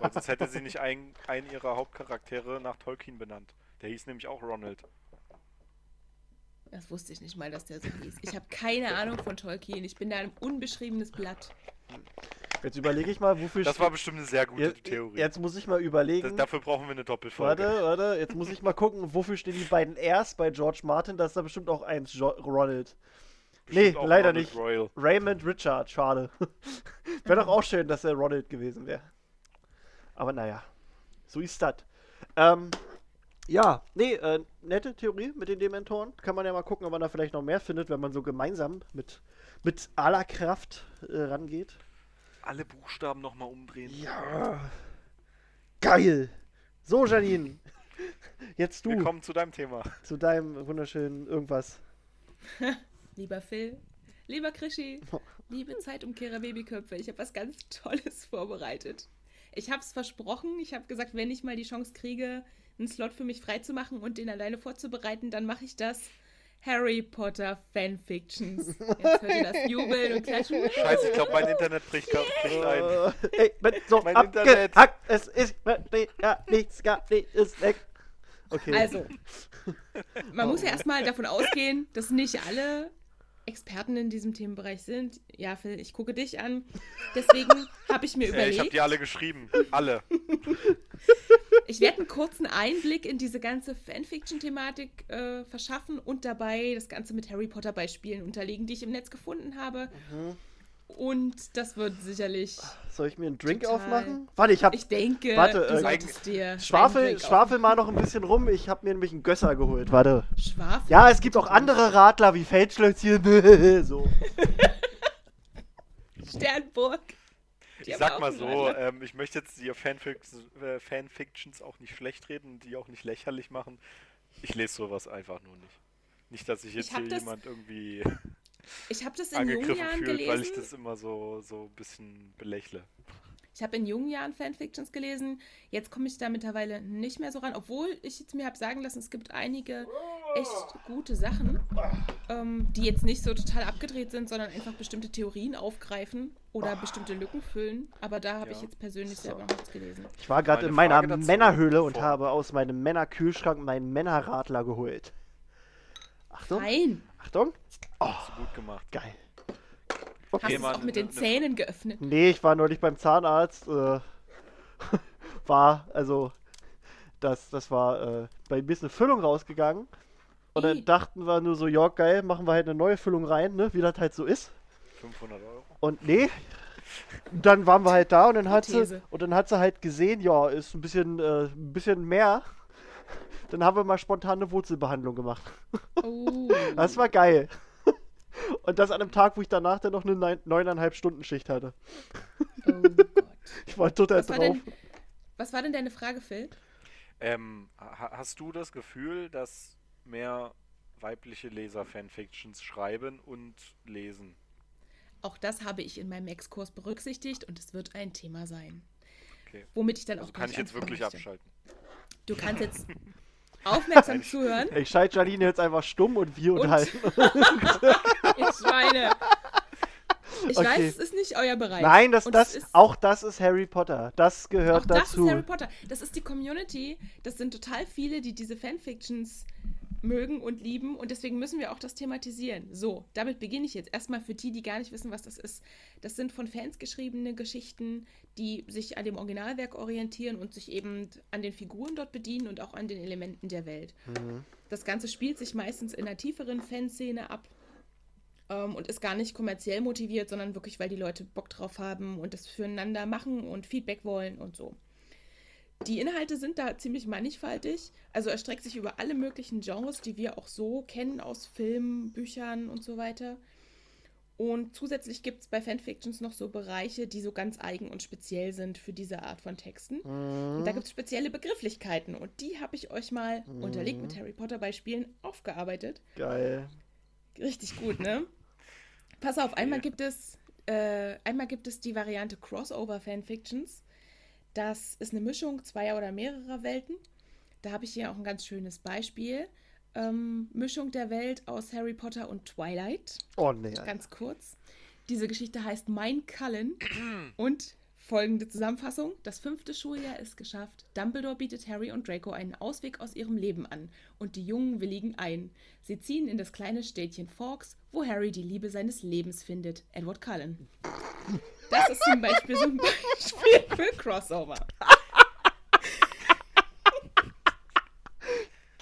weil sonst hätte sie nicht einen, einen ihrer Hauptcharaktere nach Tolkien benannt. Der hieß nämlich auch Ronald. Das wusste ich nicht mal, dass der so hieß. Ich habe keine Ahnung von Tolkien. Ich bin da ein unbeschriebenes Blatt. jetzt überlege ich mal, wofür Das war bestimmt eine sehr gute jetzt, Theorie. jetzt muss ich mal überlegen. Das, dafür brauchen wir eine Doppelfolge. Warte, warte, jetzt muss ich mal gucken, wofür stehen die beiden R's bei George Martin. Da ist da bestimmt auch eins, jo Ronald. Bestimmt nee, leider Ronald nicht. Royal. Raymond Richard, schade. Wäre doch auch schön, dass er Ronald gewesen wäre. Aber naja, so ist das. Ähm, ja, nee, äh, nette Theorie mit den Dementoren. Kann man ja mal gucken, ob man da vielleicht noch mehr findet, wenn man so gemeinsam mit, mit aller Kraft äh, rangeht. Alle Buchstaben nochmal umdrehen. Ja. Geil. So, Janine. Jetzt Wir du kommen zu deinem Thema. zu deinem wunderschönen irgendwas. Lieber Phil, lieber Krischi, liebe Zeitumkehrer Babyköpfe, ich habe was ganz Tolles vorbereitet. Ich habe es versprochen. Ich habe gesagt, wenn ich mal die Chance kriege, einen Slot für mich freizumachen und den alleine vorzubereiten, dann mache ich das. Harry Potter Fanfictions. Jetzt hört ihr das Jubeln und Klatschen. Scheiße, ich glaube, mein Internet bricht, bricht ein. Äh, ey, mit so Mein abgehackt. Es ist ja, nichts, gar nichts ist weg. Okay. Also, man muss ja erstmal davon ausgehen, dass nicht alle Experten in diesem Themenbereich sind. Ja, Phil, ich gucke dich an. Deswegen habe ich mir Äh, ich habe überlegt, die alle geschrieben. Alle. Ich werde einen kurzen Einblick in diese ganze Fanfiction-Thematik äh, verschaffen und dabei das Ganze mit Harry Potter-Beispielen unterlegen, die ich im Netz gefunden habe. Mhm. Und das wird sicherlich, Soll ich mir einen Drink Total. aufmachen? Warte, ich hab ich denke, Warte, du äh, solltest dir Schwafel, Schwafel mal noch ein bisschen rum. Ich habe mir nämlich einen Gösser geholt. Warte. Schwafel? Ja, es gibt auch andere Radler wie Feldschlösschen. so. Sternburg. Die Ich sag mal so, ähm, ich möchte jetzt die Fanfics, äh, Fanfictions auch nicht schlecht reden und die auch nicht lächerlich machen. Ich lese sowas einfach nur nicht. Nicht, dass ich jetzt Ich hier das jemand irgendwie Ich habe das in angegriffen fühlt, gelesen. weil ich das immer so, so ein bisschen belächle. Ich habe in jungen Jahren Fanfictions gelesen. Jetzt komme ich da mittlerweile nicht mehr so ran, obwohl ich jetzt mir habe sagen lassen, es gibt einige echt gute Sachen, ähm, die jetzt nicht so total abgedreht sind, sondern einfach bestimmte Theorien aufgreifen oder bestimmte Lücken füllen. Aber da habe ich Ja. jetzt persönlich selber noch nichts gelesen. Ich war gerade in meiner Männerhöhle und vor- habe aus meinem Männerkühlschrank meinen Männerradler geholt. Achtung, Nein, Achtung. Hast du gut gemacht. Geil. Hast du es auch mit ne- den ne- Zähnen geöffnet. Nee, ich war neulich beim Zahnarzt. Äh, war, also, das, das war, äh, bei mir ist eine Füllung rausgegangen. Und dann dachten wir nur so, ja, geil, machen wir halt eine neue Füllung rein, ne, wie das halt so ist. 500 Euro. Und nee, dann waren wir halt da und dann hat sie, und dann hat sie halt gesehen, ja, ist ein bisschen, äh, ein bisschen mehr. Dann haben wir mal spontan eine Wurzelbehandlung gemacht. Oh. Das war geil. Und das an einem Tag, wo ich danach dann noch eine neun- neuneinhalb Stunden Schicht hatte. oh Gott. Ich war total Was war, drauf. denn, was war denn deine Frage, Phil? Ähm, ha hast du das Gefühl, dass mehr weibliche Leser Fanfictions schreiben und lesen? Auch das habe ich in meinem Exkurs berücksichtigt und es wird ein Thema sein. Okay. Womit ich dann auch Also kann gleich ich jetzt wirklich möchte. abschalten? Du kannst jetzt aufmerksam zuhören. Ich schalte Janine jetzt einfach stumm und wir Und- unterhalten. Ihr Schweine. Ich Okay. weiß, es ist nicht euer Bereich. Nein, das, Und das, ist, auch das ist Harry Potter. Das gehört auch das dazu. ist Harry Potter. Das ist die Community. Das sind total viele, die diese Fanfictions mögen und lieben und deswegen müssen wir auch das thematisieren. So, damit beginne ich jetzt. Erstmal für die, die gar nicht wissen, was das ist. Das sind von Fans geschriebene Geschichten, die sich an dem Originalwerk orientieren und sich eben an den Figuren dort bedienen und auch an den Elementen der Welt. Mhm. Das Ganze spielt sich meistens in einer tieferen Fanszene ab ähm, und ist gar nicht kommerziell motiviert, sondern wirklich, weil die Leute Bock drauf haben und das füreinander machen und Feedback wollen und so. Die Inhalte sind da ziemlich mannigfaltig, also erstreckt sich über alle möglichen Genres, die wir auch so kennen aus Filmen, Büchern und so weiter. Und zusätzlich gibt es bei Fanfictions noch so Bereiche, die so ganz eigen und speziell sind für diese Art von Texten. Und Mhm. da gibt es spezielle Begrifflichkeiten und die habe ich euch mal unterlegt mit Harry Potter Beispielen aufgearbeitet. Geil. Richtig gut, ne? Pass auf, einmal Okay. gibt es äh, einmal gibt es die Variante Crossover Fanfictions. Das ist eine Mischung zweier oder mehrerer Welten. Da habe ich hier auch ein ganz schönes Beispiel. Ähm, Mischung der Welt aus Harry Potter und Twilight. Oh nee. Ganz kurz. Diese Geschichte heißt Mein Cullen und folgende Zusammenfassung. Das fünfte Schuljahr ist geschafft. Dumbledore bietet Harry und Draco einen Ausweg aus ihrem Leben an und die Jungen willigen ein. Sie ziehen in das kleine Städtchen Forks, wo Harry die Liebe seines Lebens findet. Edward Cullen. Das ist zum Beispiel so ein Beispiel für Crossover.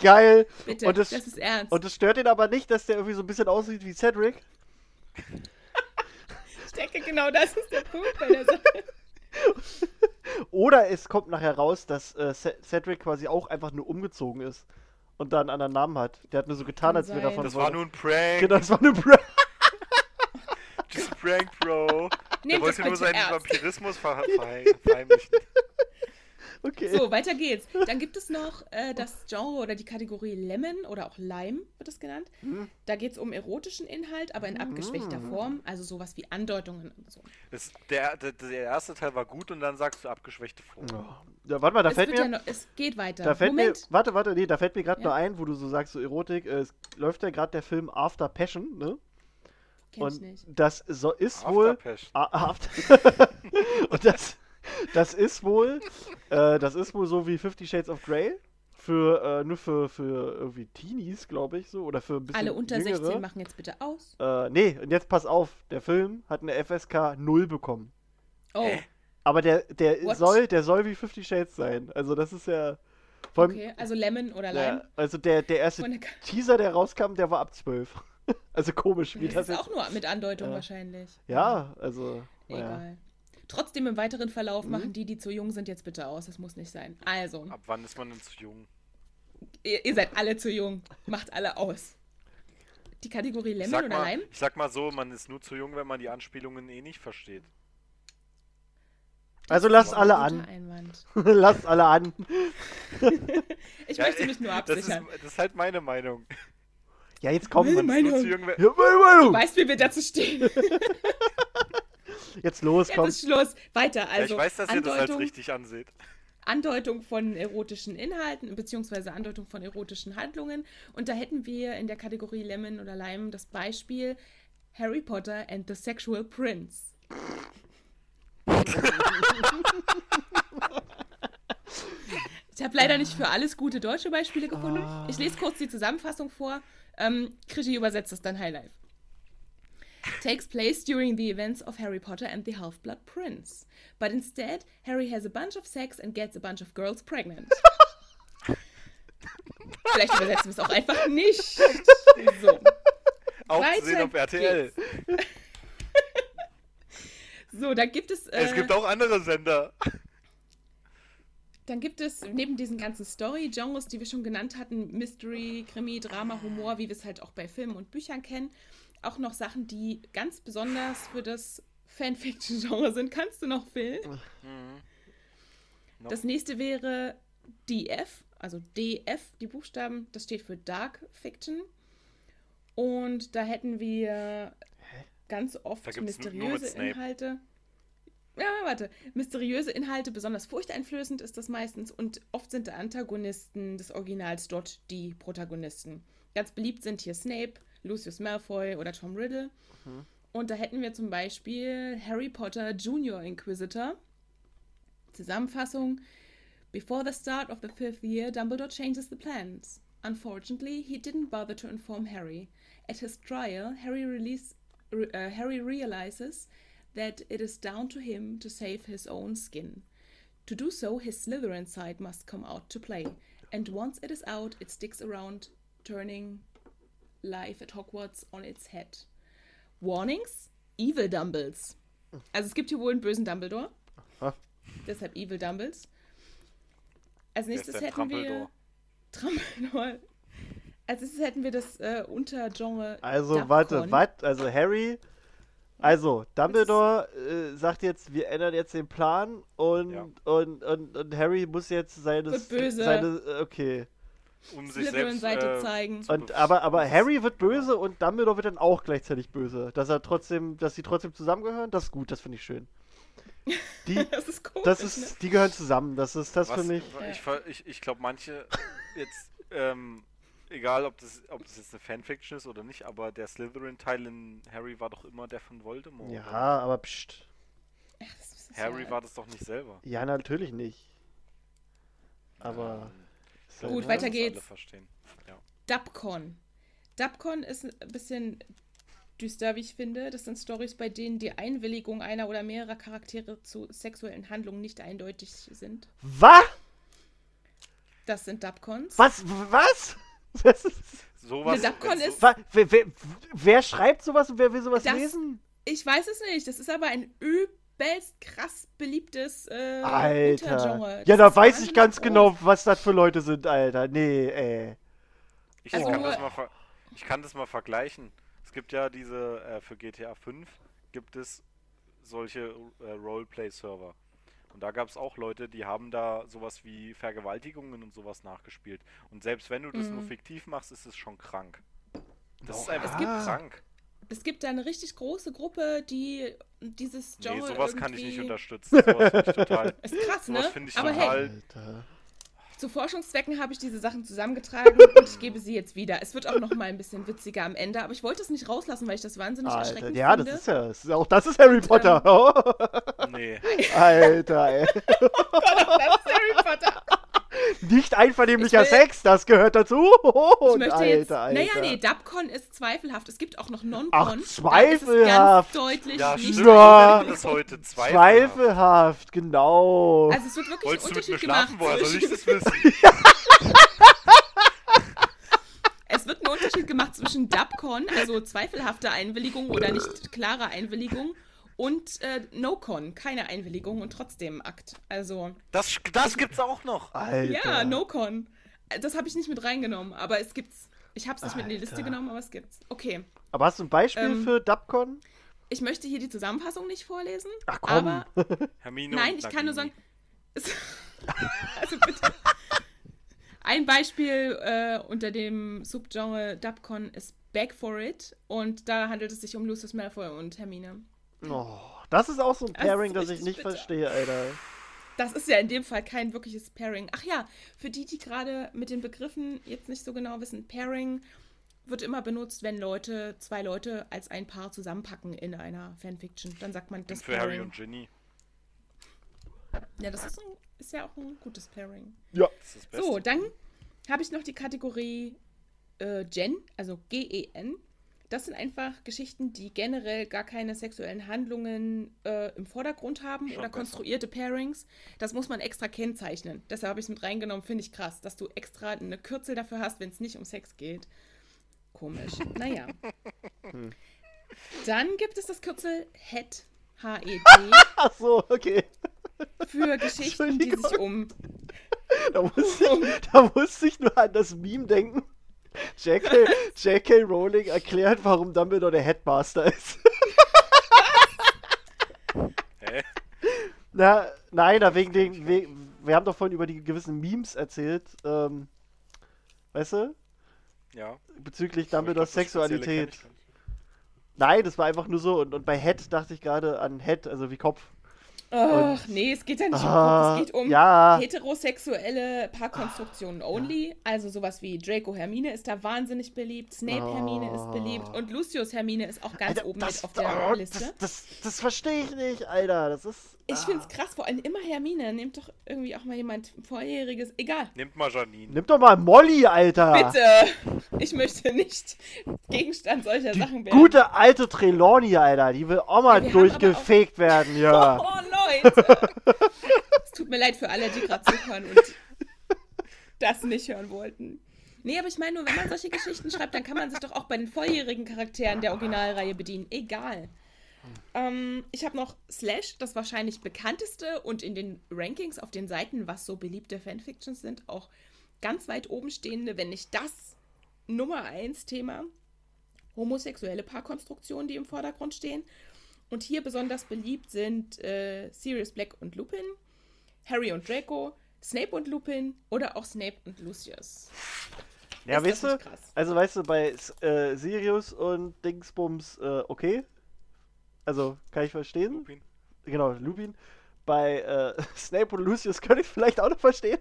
Geil. Bitte, Und das, das ist ernst. und es stört ihn aber nicht, dass der irgendwie so ein bisschen aussieht wie Cedric. ich denke, genau das ist der Punkt bei der Sache. Oder es kommt nachher raus, dass äh, Ce- Cedric quasi auch einfach nur umgezogen ist und da einen anderen Namen hat. Der hat nur so getan, Kann als wäre er sein. von Das war nur ein Prank. Genau, das war nur Just a prank, Bro. Nehmt das wollte nur seinen ernst. Vampirismus ver verheim- verheimlichen. Okay. So, weiter geht's. Dann gibt es noch äh, das Genre oder die Kategorie Lemon oder auch Lime wird es genannt. Hm. Da geht es um erotischen Inhalt, aber in abgeschwächter Form, also sowas wie Andeutungen und so. Das, der, der, der erste Teil war gut und dann sagst du abgeschwächte Form. Oh. Ja, warte mal, da es, fällt mir. ja noch, es geht weiter. Da fällt Moment. mir, warte, warte, nee, da fällt mir gerade Ja. nur ein, wo du so sagst, so Erotik, äh, es läuft ja gerade der Film After Passion, ne? Kenn ich Und nicht. das so, ist wohl. Afterpest. A- After Und das, das ist wohl, äh, das ist wohl so wie Fifty Shades of Grey. Für, äh, nur für, für irgendwie Teenies, glaube ich, so. Oder für ein bisschen Alle unter jüngere. 16 machen jetzt bitte aus. Äh, nee, und jetzt pass auf, der Film hat eine FSK 0 bekommen. Oh? Aber der, der What? soll, der soll wie Fifty Shades sein. Also das ist ja. Vor allem, okay. Also Lemon oder ja, Lime. also der, der erste Teaser, der rauskam, der war ab 12. also komisch, wie Das das, ist jetzt. auch nur mit Andeutung Ja. wahrscheinlich. Ja, also. Egal. Trotzdem im weiteren Verlauf Mhm. machen die, die zu jung sind, jetzt bitte aus. Das muss nicht sein. Also, Ab wann ist man denn zu jung? ihr, ihr seid alle zu jung. Macht alle aus. Die Kategorie Lemon oder mal, Lime? ich sag mal so, man ist nur zu jung, wenn man die Anspielungen eh nicht versteht. Also lasst alle an. Einwand. lasst alle an. Ich Ja, möchte mich nur Das ist, absichern. das ist halt meine Meinung. Ja, jetzt komm. Meine Man ist nur Meinung. wenn- Ja, meine Du Meinung. weißt, wie wir dazu stehen. Jetzt los, Jetzt komm. ist Schluss. Weiter. ja, Also, ich weiß, dass ihr das als Andeutung, richtig anseht. Andeutung von erotischen Inhalten beziehungsweise Andeutung von erotischen Handlungen. Und da hätten wir in der Kategorie Lemon oder Lime das Beispiel Harry Potter and the Sexual Prince. Ich habe leider nicht für alles gute deutsche Beispiele gefunden. Ich lese kurz die Zusammenfassung vor. Ähm, Krischi übersetzt es dann Highlife. Takes place during the events of Harry Potter and the Half-Blood Prince. But instead, Harry has a bunch of sex and gets a bunch of girls pregnant. Vielleicht übersetzen wir es auch einfach nicht. So. Auch Weiter zu sehen auf RTL. So, dann gibt es. Äh, Es gibt auch andere Sender. Dann gibt es neben diesen ganzen Story-Genres, die wir schon genannt hatten, Mystery, Krimi, Drama, Humor, wie wir es halt auch bei Filmen und Büchern kennen, auch noch Sachen, die ganz besonders für das Fanfiction-Genre sind. Kannst du noch, Phil? Mhm. No. Das nächste wäre DF, also DF, die Buchstaben, das steht für Dark Fiction. Und da hätten wir ganz oft mysteriöse Snape. Inhalte. Ja, warte. Mysteriöse Inhalte, besonders furchteinflößend ist das meistens. Und oft sind die Antagonisten des Originals dort die Protagonisten. Ganz beliebt sind hier Snape, Lucius Malfoy oder Tom Riddle. Und da hätten wir zum Beispiel Harry Potter Junior Inquisitor. Zusammenfassung. Before the start of the fifth year, Dumbledore changes the plans. Unfortunately, he didn't bother to inform Harry. At his trial, Harry, release, re- uh, Harry realizes that it is down to him to save his own skin. To do so, his Slytherin side must come out to play. And once it is out, it sticks around, turning life at Hogwarts on its head. Warnings? Evil Dumbles. Also es gibt hier wohl einen bösen Dumbledore. Aha. Deshalb Evil Dumbles. Als Wer ist nächstes denn hätten wir Trampledor? Trampledor. Als nächstes hätten wir das äh, Untergenre Also, Dapcon. warte, warte, also Harry. Also, Dumbledore äh, sagt jetzt, wir ändern jetzt den Plan und, Ja. und, und, und Harry muss jetzt seine. Wird böse. seine äh, okay. um sich selbst Slytherin-Seite äh, zeigen. Und, aber, aber Harry wird böse und Dumbledore wird dann auch gleichzeitig böse. Dass er trotzdem, dass sie trotzdem zusammengehören, das ist gut, das finde ich schön. Die, Das ist komisch. das ne? ist, die gehören zusammen. Das ist, das Was, finde ich. Ich, ich glaube, manche jetzt, ähm, egal ob das, ob das jetzt eine Fanfiction ist oder nicht, aber der Slytherin-Teil in Harry war doch immer der von Voldemort. Ja, oder? aber pst. Harry ja- war das doch nicht selber. Ja, natürlich nicht. Aber. Ähm, Gut, ne? weiter geht's. verstehen. Ja. Dubcon. Dubcon ist ein bisschen düster, wie ich finde. Das sind Stories, bei denen die Einwilligung einer oder mehrerer Charaktere zu sexuellen Handlungen nicht eindeutig sind. Was? Das sind Dubcons. Was? Was? Sowas, ist- wer, wer, wer schreibt sowas und wer will sowas Das- lesen? Ich weiß es nicht. Das ist aber ein übelst krass beliebtes äh, Alter. Ja, da weiß ich ganz groß. genau, was das für Leute sind, Alter. Nee, ey. Ich, Also- kann das mal ich kann das mal vergleichen. Es gibt ja diese, äh, für GTA 5 gibt es solche äh, Roleplay-Server. Und da gab es auch Leute, die haben da sowas wie Vergewaltigungen und sowas nachgespielt. Und selbst wenn du das nur Mhm. fiktiv machst, ist es schon krank. Das Oh, ist einfach Es gibt- krank. Es gibt da eine richtig große Gruppe, die dieses Genre Nee, sowas kann ich nicht irgendwie- unterstützen. Sowas finde ich total. Ist krass, Sowas ne? finde ich Aber total- hey. Zu Forschungszwecken habe ich diese Sachen zusammengetragen und ich gebe sie jetzt wieder. Es wird auch noch mal ein bisschen witziger am Ende, aber ich wollte es nicht rauslassen, weil ich das wahnsinnig Alter. erschreckend Ja, finde. das ist ja. Das ist, auch das ist Harry Potter. Nee. Alter, ey. das ist Harry Potter. Nicht einvernehmlicher Ich will- Sex, das gehört dazu. Ich Und möchte Alter, jetzt. Alter. Naja, nee, Dubcon ist zweifelhaft. Es gibt auch noch Non-Con. Ach, Da ist es zweifelhaft. Ganz deutlich Ja, nicht stimmt. Ja. Ich das heute zweifelhaft. Zweifelhaft, genau. Also es wird wirklich Wolltest ein du mit mir Unterschied schlafen? gemacht. Woher soll ich zwischen- das wissen? Es wird ein Unterschied gemacht zwischen Dubcon, also zweifelhafte Einwilligung oder nicht klare Einwilligung, und äh, No-Con, keine Einwilligung und trotzdem Akt. Also, Das, das gibt's auch noch. Alter. ja, No-Con. Das habe ich nicht mit reingenommen, aber es gibt's. Ich habe es nicht mit in die Liste Alter. genommen, aber es gibt's. Okay. Aber hast du ein Beispiel Ähm, für Dubcon? Ich möchte hier die Zusammenfassung nicht vorlesen, Ach komm. aber Hermine Nein, ich kann nur sagen. Es- also bitte. Ein Beispiel äh, unter dem Subgenre Dubcon ist Back for It und da handelt es sich um Lucius Malfoy und Hermine. Oh, das ist auch so ein Das Pairing, das ich richtig nicht bitter. verstehe, Alter. Das ist ja in dem Fall kein wirkliches Pairing. Ach ja, für die, die gerade mit den Begriffen jetzt nicht so genau wissen, Pairing wird immer benutzt, wenn Leute, zwei Leute als ein Paar zusammenpacken in einer Fanfiction. Dann sagt man das für Harry Pairing. und Ginny. Ja, das ist, ein, ist ja auch ein gutes Pairing. Ja. Das ist das Beste. So, dann habe ich noch die Kategorie äh, Gen, also G-E-N. Das sind einfach Geschichten, die generell gar keine sexuellen Handlungen äh, im Vordergrund haben Schon oder besser. konstruierte Pairings. Das muss man extra kennzeichnen. Deshalb habe ich es mit reingenommen, finde ich krass, dass du extra eine Kürzel dafür hast, wenn es nicht um Sex geht. Komisch. Naja. Hm. Dann gibt es das Kürzel HET, H-E-T, Ach so, okay. für Geschichten, die sich um Da musste, ich, da musste ich nur an das Meme denken. J.K. J.K. Rowling erklärt, warum Dumbledore der Headmaster ist. Hä? Na, nein, da wegen den. We wir haben doch vorhin über die gewissen Memes erzählt. Ähm, weißt du? Ja. Bezüglich Dumbledores Sexualität. Nein, das war einfach nur so. Und, und bei Head dachte ich gerade an Head, also wie Kopf. Ach, nee, es geht ja nicht um Ah, Kopf, es geht um ja. heterosexuelle Paarkonstruktionen only. Also sowas wie Draco Hermine ist da wahnsinnig beliebt, Snape Hermine ist beliebt und Lucius Hermine ist auch ganz Alter, oben das, mit auf der oh, Liste. Das, das, das verstehe ich nicht, Alter. Das ist. ich ah. finde es krass, vor allem immer Hermine. Nehmt doch irgendwie auch mal jemand vorheriges. Egal. Nehmt mal Janine. Nimm doch mal Molly, Alter. Bitte! Ich möchte nicht Gegenstand solcher Die Sachen werden. gute alte Trelawney, Alter. Die will auch mal Ja, durchgefegt werden, ja. Oh, Leute! es tut mir leid für alle, die gerade zuhören und das nicht hören wollten. Nee, aber ich meine nur, wenn man solche Geschichten schreibt, dann kann man sich doch auch bei den volljährigen Charakteren der Originalreihe bedienen. Egal. Ähm, ich habe noch Slash, das wahrscheinlich bekannteste und in den Rankings auf den Seiten, was so beliebte Fanfictions sind, auch ganz weit oben stehende, wenn nicht das Nummer 1 Thema. Homosexuelle Paarkonstruktionen, die im Vordergrund stehen. Und hier besonders beliebt sind äh, Sirius Black und Lupin, Harry und Draco, Snape und Lupin oder auch Snape und Lucius. Ja, Ist weißt du, also weißt du, bei äh, Sirius und Dingsbums, äh, okay. Also, kann ich verstehen. Lupin. Genau, Lupin. Bei äh, Snape und Lucius könnte ich vielleicht auch noch verstehen.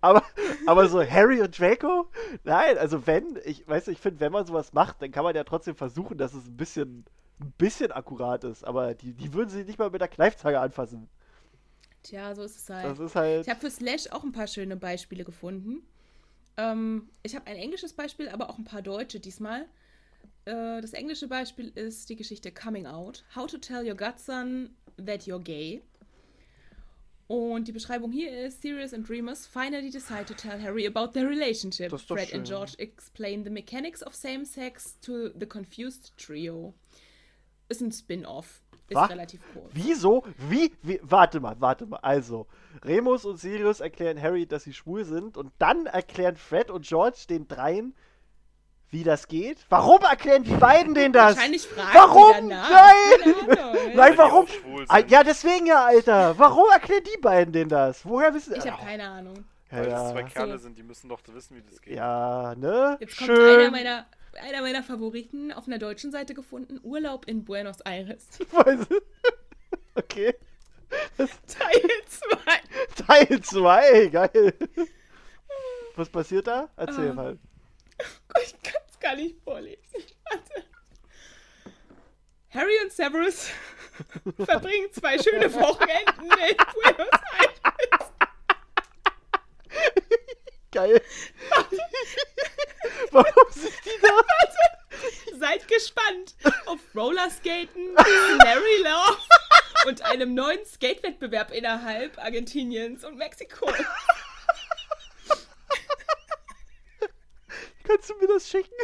Aber, aber so Harry und Draco? Nein, also wenn, ich weiß ich finde, wenn man sowas macht, dann kann man ja trotzdem versuchen, dass es ein bisschen, ein bisschen akkurat ist. Aber die, die würden sie nicht mal mit der Kneifzange anfassen. Tja, so ist es halt. Ist halt. Ich habe für Slash auch ein paar schöne Beispiele gefunden. Ähm, ich habe ein englisches Beispiel, aber auch ein paar deutsche diesmal. Äh, das englische Beispiel ist die Geschichte Coming Out. How to tell your godson that you're gay. Und die Beschreibung hier ist: Sirius and Remus finally decide to tell Harry about their relationship. Fred and schön. George explain the mechanics of same-sex to the confused trio. Ist ein Spin-off. Ist Was? relativ kurz. Wieso? Wie, wie? Warte mal, warte mal. Also, Remus und Sirius erklären Harry, dass sie schwul sind und dann erklären Fred und George den dreien, wie das geht. Warum erklären die beiden denen das? Wahrscheinlich fragen Warum? die danach. Nein! Ahnung. Nein, warum? Ah, ja, deswegen ja, Alter. Warum erklären die beiden denen das? Woher wissen Ich habe keine Ahnung. Ja, Weil das zwei. Kerle So. sind, die müssen doch wissen, wie das geht. ja, ne? Jetzt kommt einer Schön. meiner, einer meiner Favoriten auf einer deutschen Seite gefunden. Urlaub in Buenos Aires. Weißt du? Okay. Teil 2. Teil 2, geil. Was passiert da? Erzähl Ähm, mal. Ich kann es gar nicht vorlesen. Warte. Harry und Severus verbringen zwei schöne Wochenenden in Buenos Aires. Geil. Warum sind die da? Seid gespannt auf Rollerskaten, Larry Love und einem neuen Skatewettbewerb innerhalb Argentiniens und Mexiko. Kannst du mir das schicken?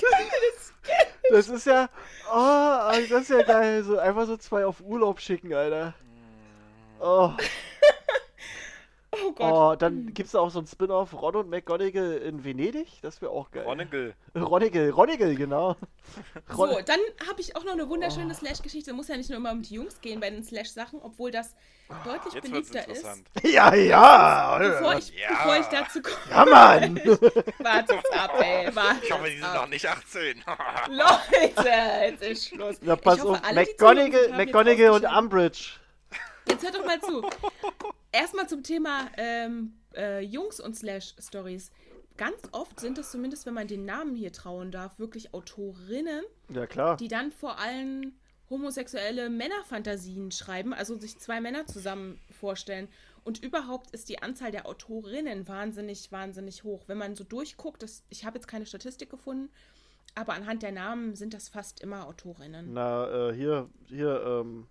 Das Das ist ja. Oh, das ist ja geil. So einfach so zwei auf Urlaub schicken, Alter. Oh, Oh Gott. oh dann gibt's da auch so ein Spin-off Ron und McGonagall in Venedig. Das wäre auch geil. Ronnegel. Ronnigel, Ronnigel, genau. Ron So, dann habe ich auch noch eine wunderschöne Slash-Geschichte. Muss ja nicht nur immer um die Jungs gehen bei den Slash-Sachen, obwohl das deutlich Jetzt beliebter ist. ja, ja. Bevor ich, Ja. bevor ich dazu komme. Ja, Mann. Wartet's ab, ey. Wartet's Ich hoffe, die sind ab. noch nicht 18. Leute, jetzt ist Schluss. Na, pass hoffe, auf. McGonagall, McGonagall und. Umbridge. Jetzt hört doch mal zu. Erstmal zum Thema ähm, äh, Jungs und Slash-Stories. Ganz oft sind es zumindest, wenn man den Namen hier trauen darf, wirklich Autorinnen, Ja, klar. die dann vor allem homosexuelle Männerfantasien schreiben, also sich zwei Männer zusammen vorstellen. Und überhaupt ist die Anzahl der Autorinnen wahnsinnig, wahnsinnig hoch. Wenn man so durchguckt, das, ich habe jetzt keine Statistik gefunden, aber anhand der Namen sind das fast immer Autorinnen. Na, äh, hier, hier, ähm.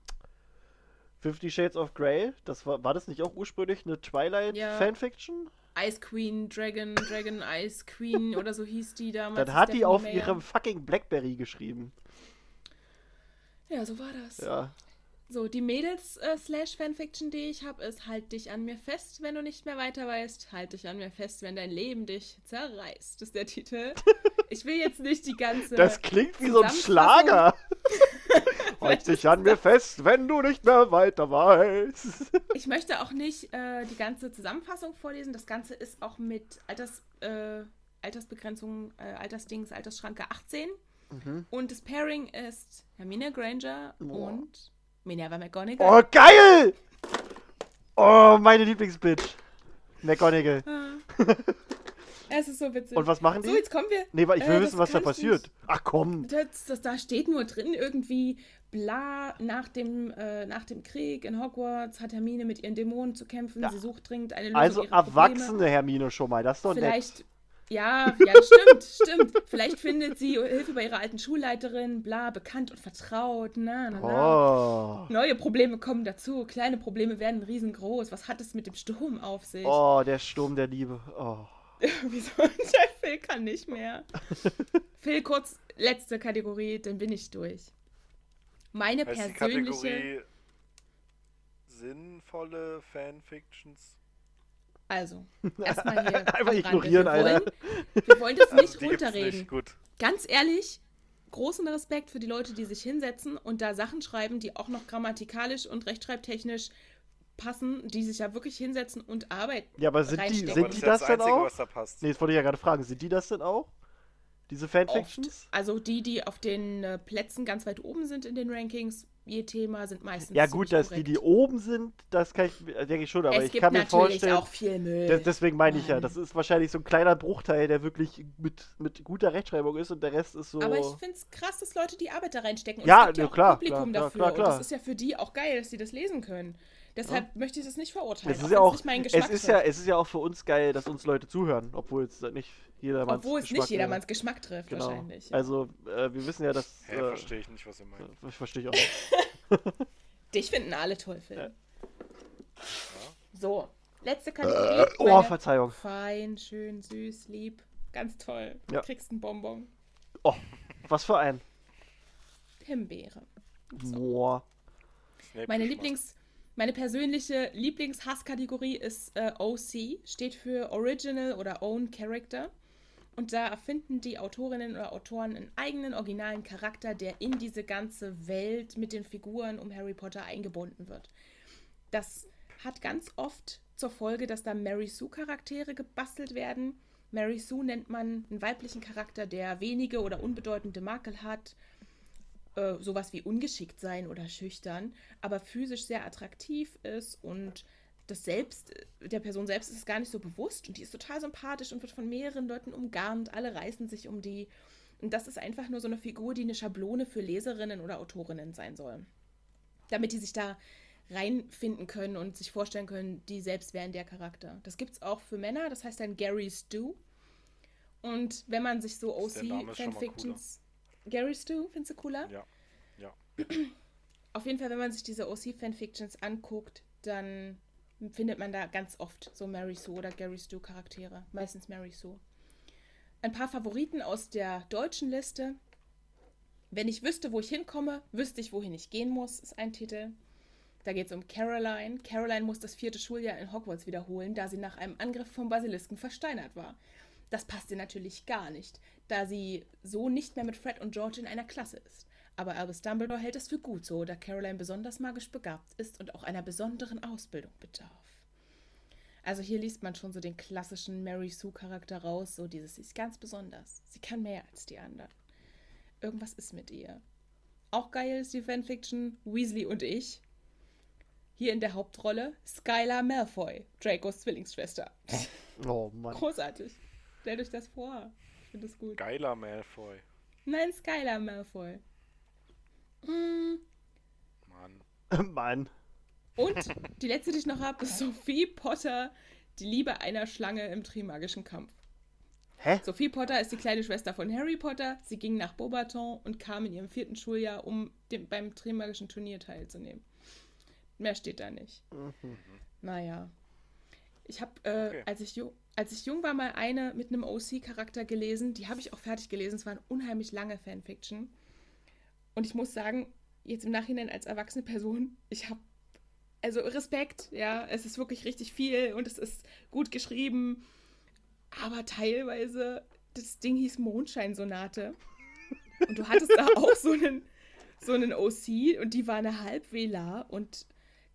Fifty Shades of Grey, das war, war das nicht auch ursprünglich eine Ja. Twilight-Fanfiction? Ice Queen, Dragon, Dragon Ice Queen oder so hieß die damals. Dann hat die Stephanie auf Meyer. ihrem fucking Blackberry geschrieben. Ja, so war das. Ja. So, die Mädels-Slash-Fanfiction, die ich habe, ist Halt dich an mir fest, wenn du nicht mehr weiter weißt. Halt dich an mir fest, wenn dein Leben dich zerreißt, ist der Titel. Ich will jetzt nicht die ganze. Das klingt wie so ein. Schlager. Halt dich an mir fest, wenn du nicht mehr weiter weißt. Ich möchte auch nicht äh, die ganze Zusammenfassung vorlesen. Das Ganze ist auch mit Alters, äh, Altersbegrenzung, äh, Altersdings, Altersschranke 18. Mhm. Und das Pairing ist Hermine Granger Boah. und Minerva McGonagall. Oh, geil! Oh, meine Lieblingsbitch. McGonagall. Ah. Es ist so witzig. Und was machen die? So, jetzt kommen wir. Nee, weil ich will Äh, wissen, was da passiert. nicht. Ach komm. Das, das, da steht nur drin irgendwie, bla, nach dem, äh, nach dem Krieg in Hogwarts hat Hermine mit ihren Dämonen zu kämpfen. Ja. Sie sucht dringend eine Lösung Also ihrer Probleme. erwachsene Hermine schon mal, das ist doch nett. Ja, ja, stimmt, stimmt. Vielleicht findet sie Hilfe bei ihrer alten Schulleiterin, bla, bekannt und vertraut, na, na, na. Oh. Neue Probleme kommen dazu, kleine Probleme werden riesengroß. Was hat es mit dem Sturm auf sich? Oh, der Sturm der Liebe. Oh. Wieso? Der Phil kann nicht mehr. Phil, kurz, letzte Kategorie, dann bin ich durch. Meine Heißt die persönliche. Kategorie sinnvolle Fanfictions? Also, erstmal hier. Einfach ignorieren, wir Alter. wollen, wir wollen das nicht runterreden. Nicht. Gut. Ganz ehrlich, großen Respekt für die Leute, die sich hinsetzen und da Sachen schreiben, die auch noch grammatikalisch und rechtschreibtechnisch passen, die sich ja wirklich hinsetzen und arbeiten. Ja, aber sind die, sind Aber die das denn Einzige, auch? was da passt. Nee, das wollte ich ja gerade fragen. Sind die das denn auch? Diese Fanfictions? Oft. Also die, die auf den äh, Plätzen ganz weit oben sind in den Rankings, je Thema, sind meistens Ja, gut, dass die, die korrekt. oben sind, das kann ich, äh, denke ich schon, aber es ich gibt kann mir vorstellen. auch viel Müll. Das, deswegen meine ich ja, das ist wahrscheinlich so ein kleiner Bruchteil, der wirklich mit, mit guter Rechtschreibung ist und der Rest ist so. Aber ich finde es krass, dass Leute die Arbeit da reinstecken. Und Ja, es gibt ja ja, auch klar, ein Publikum klar, dafür. klar, klar. Und das ist ja für die auch geil, dass sie das lesen können. Deshalb möchte ich das nicht verurteilen. es ist auch ja auch, nicht mein es Geschmack ist ja, trifft. es ist ja auch für uns geil, dass uns Leute zuhören, obwohl es nicht jedermanns Obwohl es Geschmack nicht jedermanns Geschmack trifft, Genau. wahrscheinlich. Also, äh, wir wissen ja, dass. Hä, äh, verstehe ich nicht, was ihr meint. ich verstehe ich auch nicht. Dich finden alle toll, Phil. Ja. So, letzte Kategorie. Oh, Verzeihung. Fein, schön, süß, lieb. Ganz toll. Ja. Du kriegst einen Bonbon. Oh, was für ein. Himbeere. Boah. Snape Meine. Lieblings, meine persönliche Lieblingshasskategorie ist äh, OC, steht für Original oder Own Character. Und da erfinden die Autorinnen oder Autoren einen eigenen originalen Charakter, der in diese ganze Welt mit den Figuren um Harry Potter eingebunden wird. Das hat ganz oft zur Folge, dass da Mary Sue-Charaktere gebastelt werden. Mary Sue nennt man einen weiblichen Charakter, der wenige oder unbedeutende Makel hat, äh, sowas wie ungeschickt sein oder schüchtern, aber physisch sehr attraktiv ist und das selbst, der Person selbst ist es gar nicht so bewusst und die ist total sympathisch und wird von mehreren Leuten umgarnt, alle reißen sich um die. Und das ist einfach nur so eine Figur, die eine Schablone für Leserinnen oder Autorinnen sein soll. Damit die sich da reinfinden können und sich vorstellen können, die selbst wären der Charakter. Das gibt es auch für Männer, das heißt dann Gary Stu. Und wenn man sich so OC-Fanfictions. Gary Stu, findest du cooler? Ja. Ja. Auf jeden Fall, wenn man sich diese OC-Fanfictions anguckt, dann findet man da ganz oft so Mary Sue oder Gary Stu Charaktere. Meistens Mary Sue. Ein paar Favoriten aus der deutschen Liste. Wenn ich wüsste, wo ich hinkomme, wüsste ich, wohin ich gehen muss, ist ein Titel. Da geht es um Caroline. Caroline muss das vierte Schuljahr in Hogwarts wiederholen, da sie nach einem Angriff vom Basilisken versteinert war. Das passt ihr natürlich gar nicht, da sie so nicht mehr mit Fred und George in einer Klasse ist. Aber Albus Dumbledore hält es für gut so, da Caroline besonders magisch begabt ist und auch einer besonderen Ausbildung bedarf. Also hier liest man schon so den klassischen Mary Sue-Charakter raus, so dieses, sie ist ganz besonders. Sie kann mehr als die anderen. Irgendwas ist mit ihr. Auch geil ist die Fanfiction Weasley und ich. Hier in der Hauptrolle Skylar Malfoy, Dracos Zwillingsschwester. Oh Mann. Großartig. Stellt euch das vor. Ich finde das gut. Geiler Malfoy. Nein, Skylar Malfoy. Mm. Mann. Mann. Und die letzte, die ich noch habe, ist Sophie Potter, die Liebe einer Schlange im Trimagischen Kampf. Hä? Sophie Potter ist die kleine Schwester von Harry Potter. Sie ging nach Beaubaton und kam in ihrem vierten Schuljahr, um dem, beim Trimagischen Turnier teilzunehmen. Mehr steht da nicht. Mhm. Naja. Ich habe, äh, Okay. als, ich als ich jung war, mal eine mit einem OC-Charakter gelesen. Die habe ich auch fertig gelesen. Es war eine unheimlich lange Fanfiction. Und ich muss sagen, jetzt im Nachhinein als erwachsene Person, ich habe also Respekt, ja, es ist wirklich richtig viel und es ist gut geschrieben, aber teilweise, das Ding hieß Mondscheinsonate und du hattest da auch so einen, so einen OC und die war eine Halbwähler und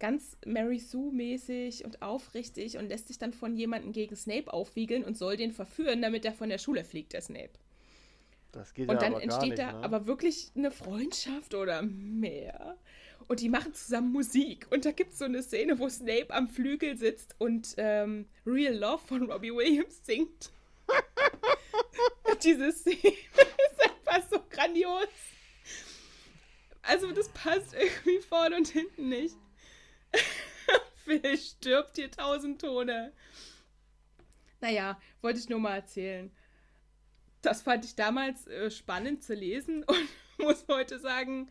ganz Mary Sue-mäßig und aufrichtig und lässt sich dann von jemandem gegen Snape aufwiegeln und soll den verführen, damit er von der Schule fliegt, der Snape. Das geht Und ja dann aber entsteht nicht, da ne? aber wirklich eine Freundschaft oder mehr. Und die machen zusammen Musik. Und da gibt es so eine Szene, wo Snape am Flügel sitzt und ähm, Real Love von Robbie Williams singt. Diese Szene ist einfach so grandios. Also das passt irgendwie vorne und hinten nicht. Phil stirbt hier tausend Tone. Naja, wollte ich nur mal erzählen. Das fand ich damals äh, spannend zu lesen und muss heute sagen,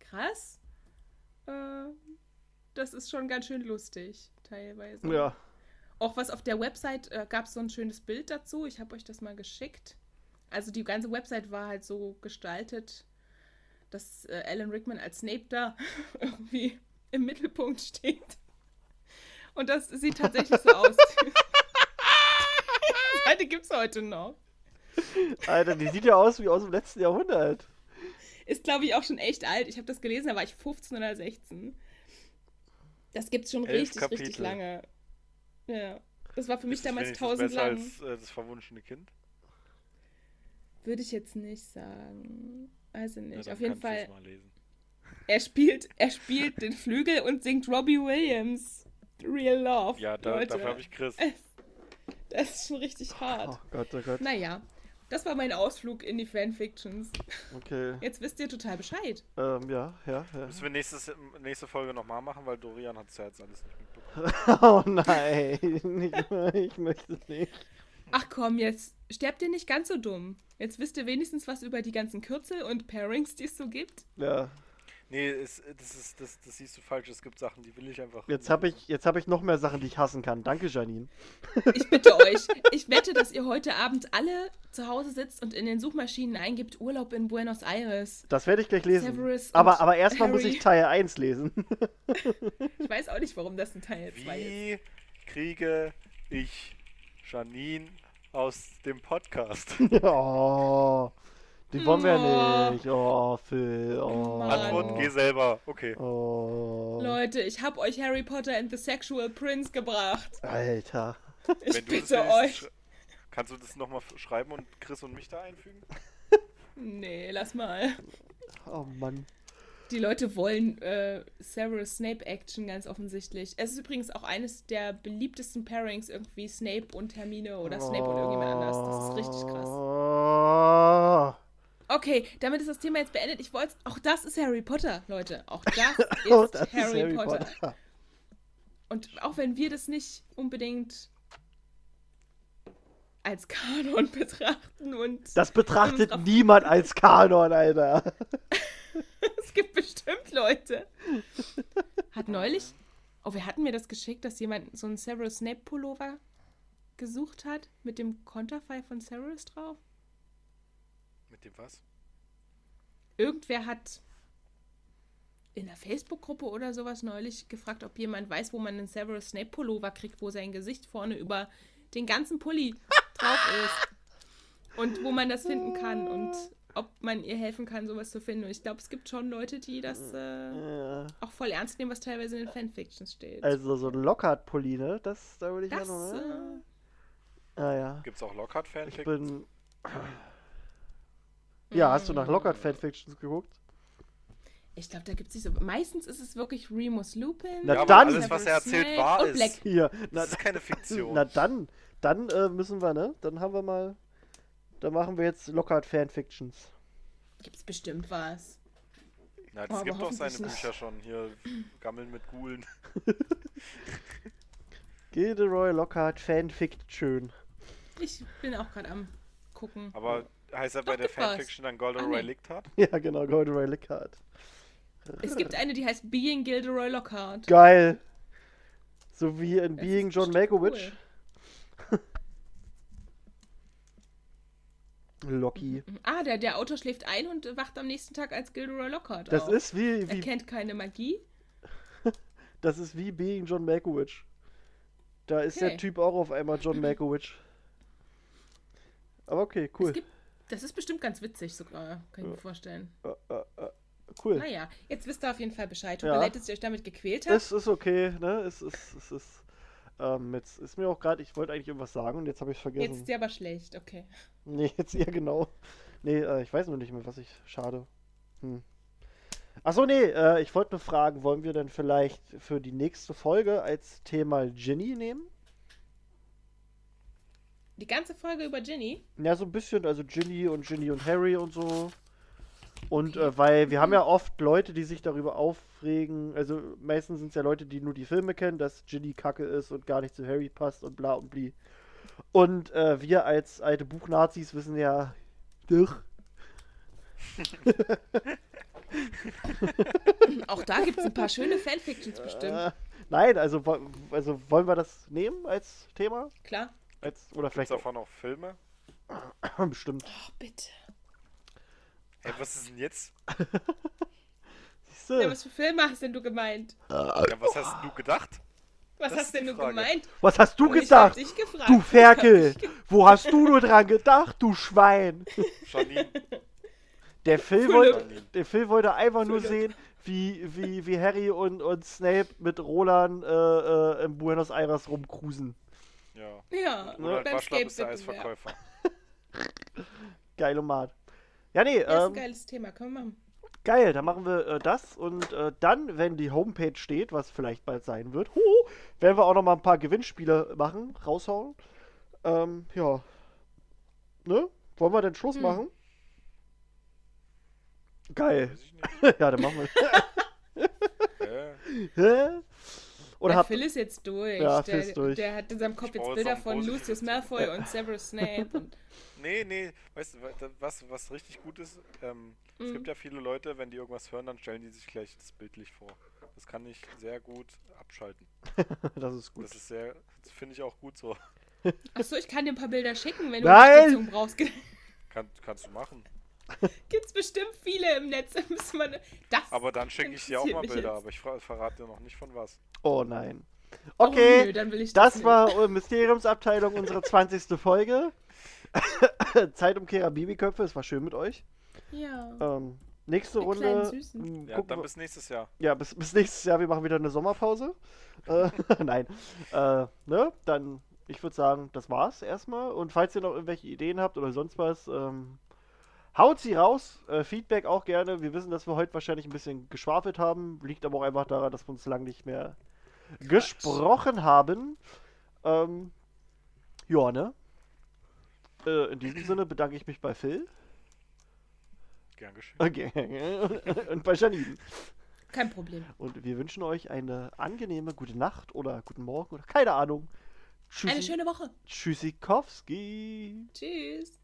krass. Äh, das ist schon ganz schön lustig, teilweise. Ja. Auch was auf der Website äh, gab es so ein schönes Bild dazu. Ich habe euch das mal geschickt. Also die ganze Website war halt so gestaltet, dass äh, Alan Rickman als Snape da irgendwie im Mittelpunkt steht. Und das sieht tatsächlich so aus. die Seite gibt es heute noch. Alter, die sieht ja aus wie aus dem letzten Jahrhundert. Ist, glaube ich, auch schon echt alt. Ich habe das gelesen, da war ich 15 oder 16. Das gibt's schon Elf richtig, richtig Kapitel. lange. Ja. Das war für mich Ist es damals tausend lang. als äh, das verwunschene Kind? Würde ich jetzt nicht sagen. Weiß ich Ja, nicht. dann Auf jeden Fall. Mal lesen. Er spielt, er spielt den Flügel und singt Robbie Williams. Real Love. Ja, da, Leute. dafür habe ich Chris. Das ist schon richtig hart. Oh Gott, oh Gott. Naja, das war mein Ausflug in die Fanfictions. Okay. Jetzt wisst ihr total Bescheid. Ähm, ja, ja, ja. Müssen wir nächstes, nächste Folge nochmal machen, weil Dorian hat es ja jetzt alles nicht mitbekommen. Oh nein, ich, ich möchte nicht. Ach komm, jetzt sterbt ihr nicht ganz so dumm. Jetzt wisst ihr wenigstens was über die ganzen Kürzel und Pairings, die es so gibt. Ja, Nee, es, das, ist, das, das siehst du falsch. Es gibt Sachen, die will ich einfach. jetzt habe ich, jetzt hab ich noch mehr Sachen, die ich hassen kann. Danke, Janine. Ich bitte euch, ich wette, dass ihr heute Abend alle zu Hause sitzt und in den Suchmaschinen eingibt Urlaub in Buenos Aires. Das werde ich gleich lesen. Severus aber aber erstmal muss ich Teil 1 lesen. Ich weiß auch nicht, warum das ein Teil 2 ist. Wie kriege ich Janine aus dem Podcast? oh, die wollen wir Oh. nicht. Oh, Phil. Oh. Antwort, geh selber. Okay. Oh. Leute, ich hab euch Harry Potter and the Sexual Prince gebracht. Alter. Ich Wenn bitte euch. Kannst du das nochmal schreiben und Chris und mich da einfügen? Nee, lass mal. Oh Mann. Die Leute wollen äh, Severus Snape Action ganz offensichtlich. Es ist übrigens auch eines der beliebtesten Pairings irgendwie Snape und Hermine oder Snape und irgendjemand anders. Das ist richtig krass. Oh. Okay, damit ist das Thema jetzt beendet. Ich wollte, auch das ist Harry Potter, Leute. Auch das ist, Oh, das Harry, ist Harry Potter. Potter. Und auch wenn wir das nicht unbedingt als Kanon betrachten und Das betrachtet niemand als Kanon, Alter. es gibt bestimmt Leute. Hat neulich, oh, wer hat mir das geschickt, dass jemand so einen Severus Snape Pullover gesucht hat mit dem Konterfei von Severus drauf? Mit dem was? Irgendwer hat in der Facebook-Gruppe oder sowas neulich gefragt, ob jemand weiß, wo man einen Severus Snape Pullover kriegt, wo sein Gesicht vorne über den ganzen Pulli drauf ist. Und wo man das finden kann und ob man ihr helfen kann, sowas zu finden. Und ich glaube, es gibt schon Leute, die das äh, Ja. auch voll ernst nehmen, was teilweise in den Fanfictions steht. Also so ein Lockhart-Pulli, ne? Das, da würde ich das, ja noch... äh, Ah ja. Gibt's auch Ich Lockhart-Fanfic? bin... Ja, hast du nach Mm. Lockhart-Fanfictions geguckt? ich glaube, da gibt es nicht so. Meistens ist es wirklich Remus Lupin. Na Ja, aber dann- alles, was er erzählt, wahr und ist. Black. Hier. Na, Das ist keine Fiktion. na dann, dann äh, müssen wir, ne? Dann haben wir mal... Dann machen wir jetzt Lockhart-Fanfictions. Gibt's bestimmt was. Na, Oh, das aber gibt doch seine. Bücher schon. Hier, Gammeln mit Gulen. Gilderoy Lockhart Fanfiction. Ich bin auch gerade am gucken. Aber heißt er Doch, bei der was. Fanfiction dann Golden Ah, hat? Ja, genau, Gilderoy Lockhart. Es gibt eine, die heißt Being Gilderoy Lockhart. Geil. So wie in Das Being John Malkovich. Locky. Ah, der, der Autor schläft ein und wacht am nächsten Tag als Gilderoy Lockhart Das auf. ist wie, Er wie kennt keine Magie. das ist wie Being John Malkovich. Da ist Okay. der Typ auch auf einmal John Malkovich. Aber okay, cool. Es gibt, das ist bestimmt ganz witzig sogar, kann ich mir vorstellen. Äh, äh, äh, cool. Naja, jetzt wisst ihr auf jeden Fall Bescheid. Tut Ja. mir leid, dass ihr euch damit gequält habt. Es ist okay, ne? Es ist, es ist, ähm, jetzt ist mir auch gerade, ich wollte eigentlich irgendwas sagen und jetzt habe ich es Jetzt vergessen. ist dir aber schlecht, okay. Nee, jetzt ja genau. Nee, äh, ich weiß nur nicht mehr, was ich. Schade. Hm. Achso, nee, äh, ich wollte nur fragen, wollen wir denn vielleicht für die nächste Folge als Thema Ginny nehmen? Die ganze Folge über Ginny. Ja, so ein bisschen, also Ginny und Ginny und Harry und so. Und Okay. äh, weil wir haben ja oft Leute, die sich darüber aufregen, also meistens sind es ja Leute, die nur die Filme kennen, dass Ginny kacke ist und gar nicht zu Harry passt und bla und bli. Und äh, wir als alte Buchnazis wissen ja, doch, Auch da gibt es ein paar schöne Fanfictions bestimmt. Äh, nein, also, also wollen wir das nehmen als Thema? Klar. Als, oder Gibt's vielleicht auch, davon auch Filme? Oh, bestimmt. bitte. Ey, was ist denn jetzt? Siehste, Ja, was für Filme hast denn du gemeint? Ja, was hast du gedacht? Was Das hast ist denn die du Frage. gemeint? was hast du Ich hab gedacht? dich gefragt. Du Ich Ferkel! hab dich ge- Wo hast du nur dran gedacht, du Schwein? Janine, Der Phil, wollte, der Phil wollte einfach nur sehen, wie, wie, wie Harry und, und Snape mit Roland äh, äh, in Buenos Aires rumcruisen. Ja. Ja, Oder beim Waschlapp ist der. Eisverkäufer. Geilomat. Ja, nee, Ja, ist ein ähm, geiles Thema, können wir machen. geil, dann machen wir äh, das und äh, dann, wenn die Homepage steht, was vielleicht bald sein wird, huhu, werden wir auch noch mal ein paar Gewinnspiele machen, raushauen. Ähm, ja. Ne? Wollen wir denn Schluss Hm. machen? Geil. Ja, dann machen wir. Hä? Oder der habt Phil ist jetzt durch. Ja, der, Phil ist durch. der hat in seinem Kopf jetzt Bilder von Lucius Malfoy und Severus Snape. Und, Nee, nee, weißt du, was, was richtig gut ist? Ähm, Es Mhm. gibt ja viele Leute, wenn die irgendwas hören, dann stellen die sich gleich das bildlich vor. Das kann ich sehr gut abschalten. das ist gut. Das ist sehr, das finde ich auch gut so. achso, ich kann dir ein paar Bilder schicken, wenn du Nein! Unterstützung brauchst. Kann, kannst du machen. Gibt's bestimmt viele im Netz. Müssen wir das Aber dann schicke ich dir auch mal Bilder, aber ich ver verrate dir noch nicht von was. Oh nein. Oh, Okay, nö, dann will ich das nicht. war eure Mysteriumsabteilung, unsere 20. Folge. Zeitumkehrer Babyköpfe, es war schön mit euch. Ja. Ähm, nächste Runde. Süßen. m, Ja, dann wir- bis nächstes Jahr. ja bis, bis nächstes Jahr. Wir machen wieder eine Sommerpause. Äh, nein. Äh, ne? Dann, ich würde sagen, das war's erstmal. Und falls ihr noch irgendwelche Ideen habt oder sonst was, ähm, haut sie raus. Äh, Feedback auch gerne. Wir wissen, dass wir heute wahrscheinlich ein bisschen geschwafelt haben. Liegt aber auch einfach daran, dass wir uns lang nicht mehr gesprochen haben. Ähm, ja, ne? Äh, in diesem Sinne bedanke ich mich bei Phil. Gern geschehen. Okay. Und bei Janine. Kein Problem. Und wir wünschen euch eine angenehme gute Nacht oder guten Morgen oder keine Ahnung. Eine Tschüssi, schöne Woche. Tschüssikowski. Tschüss. Tschüss.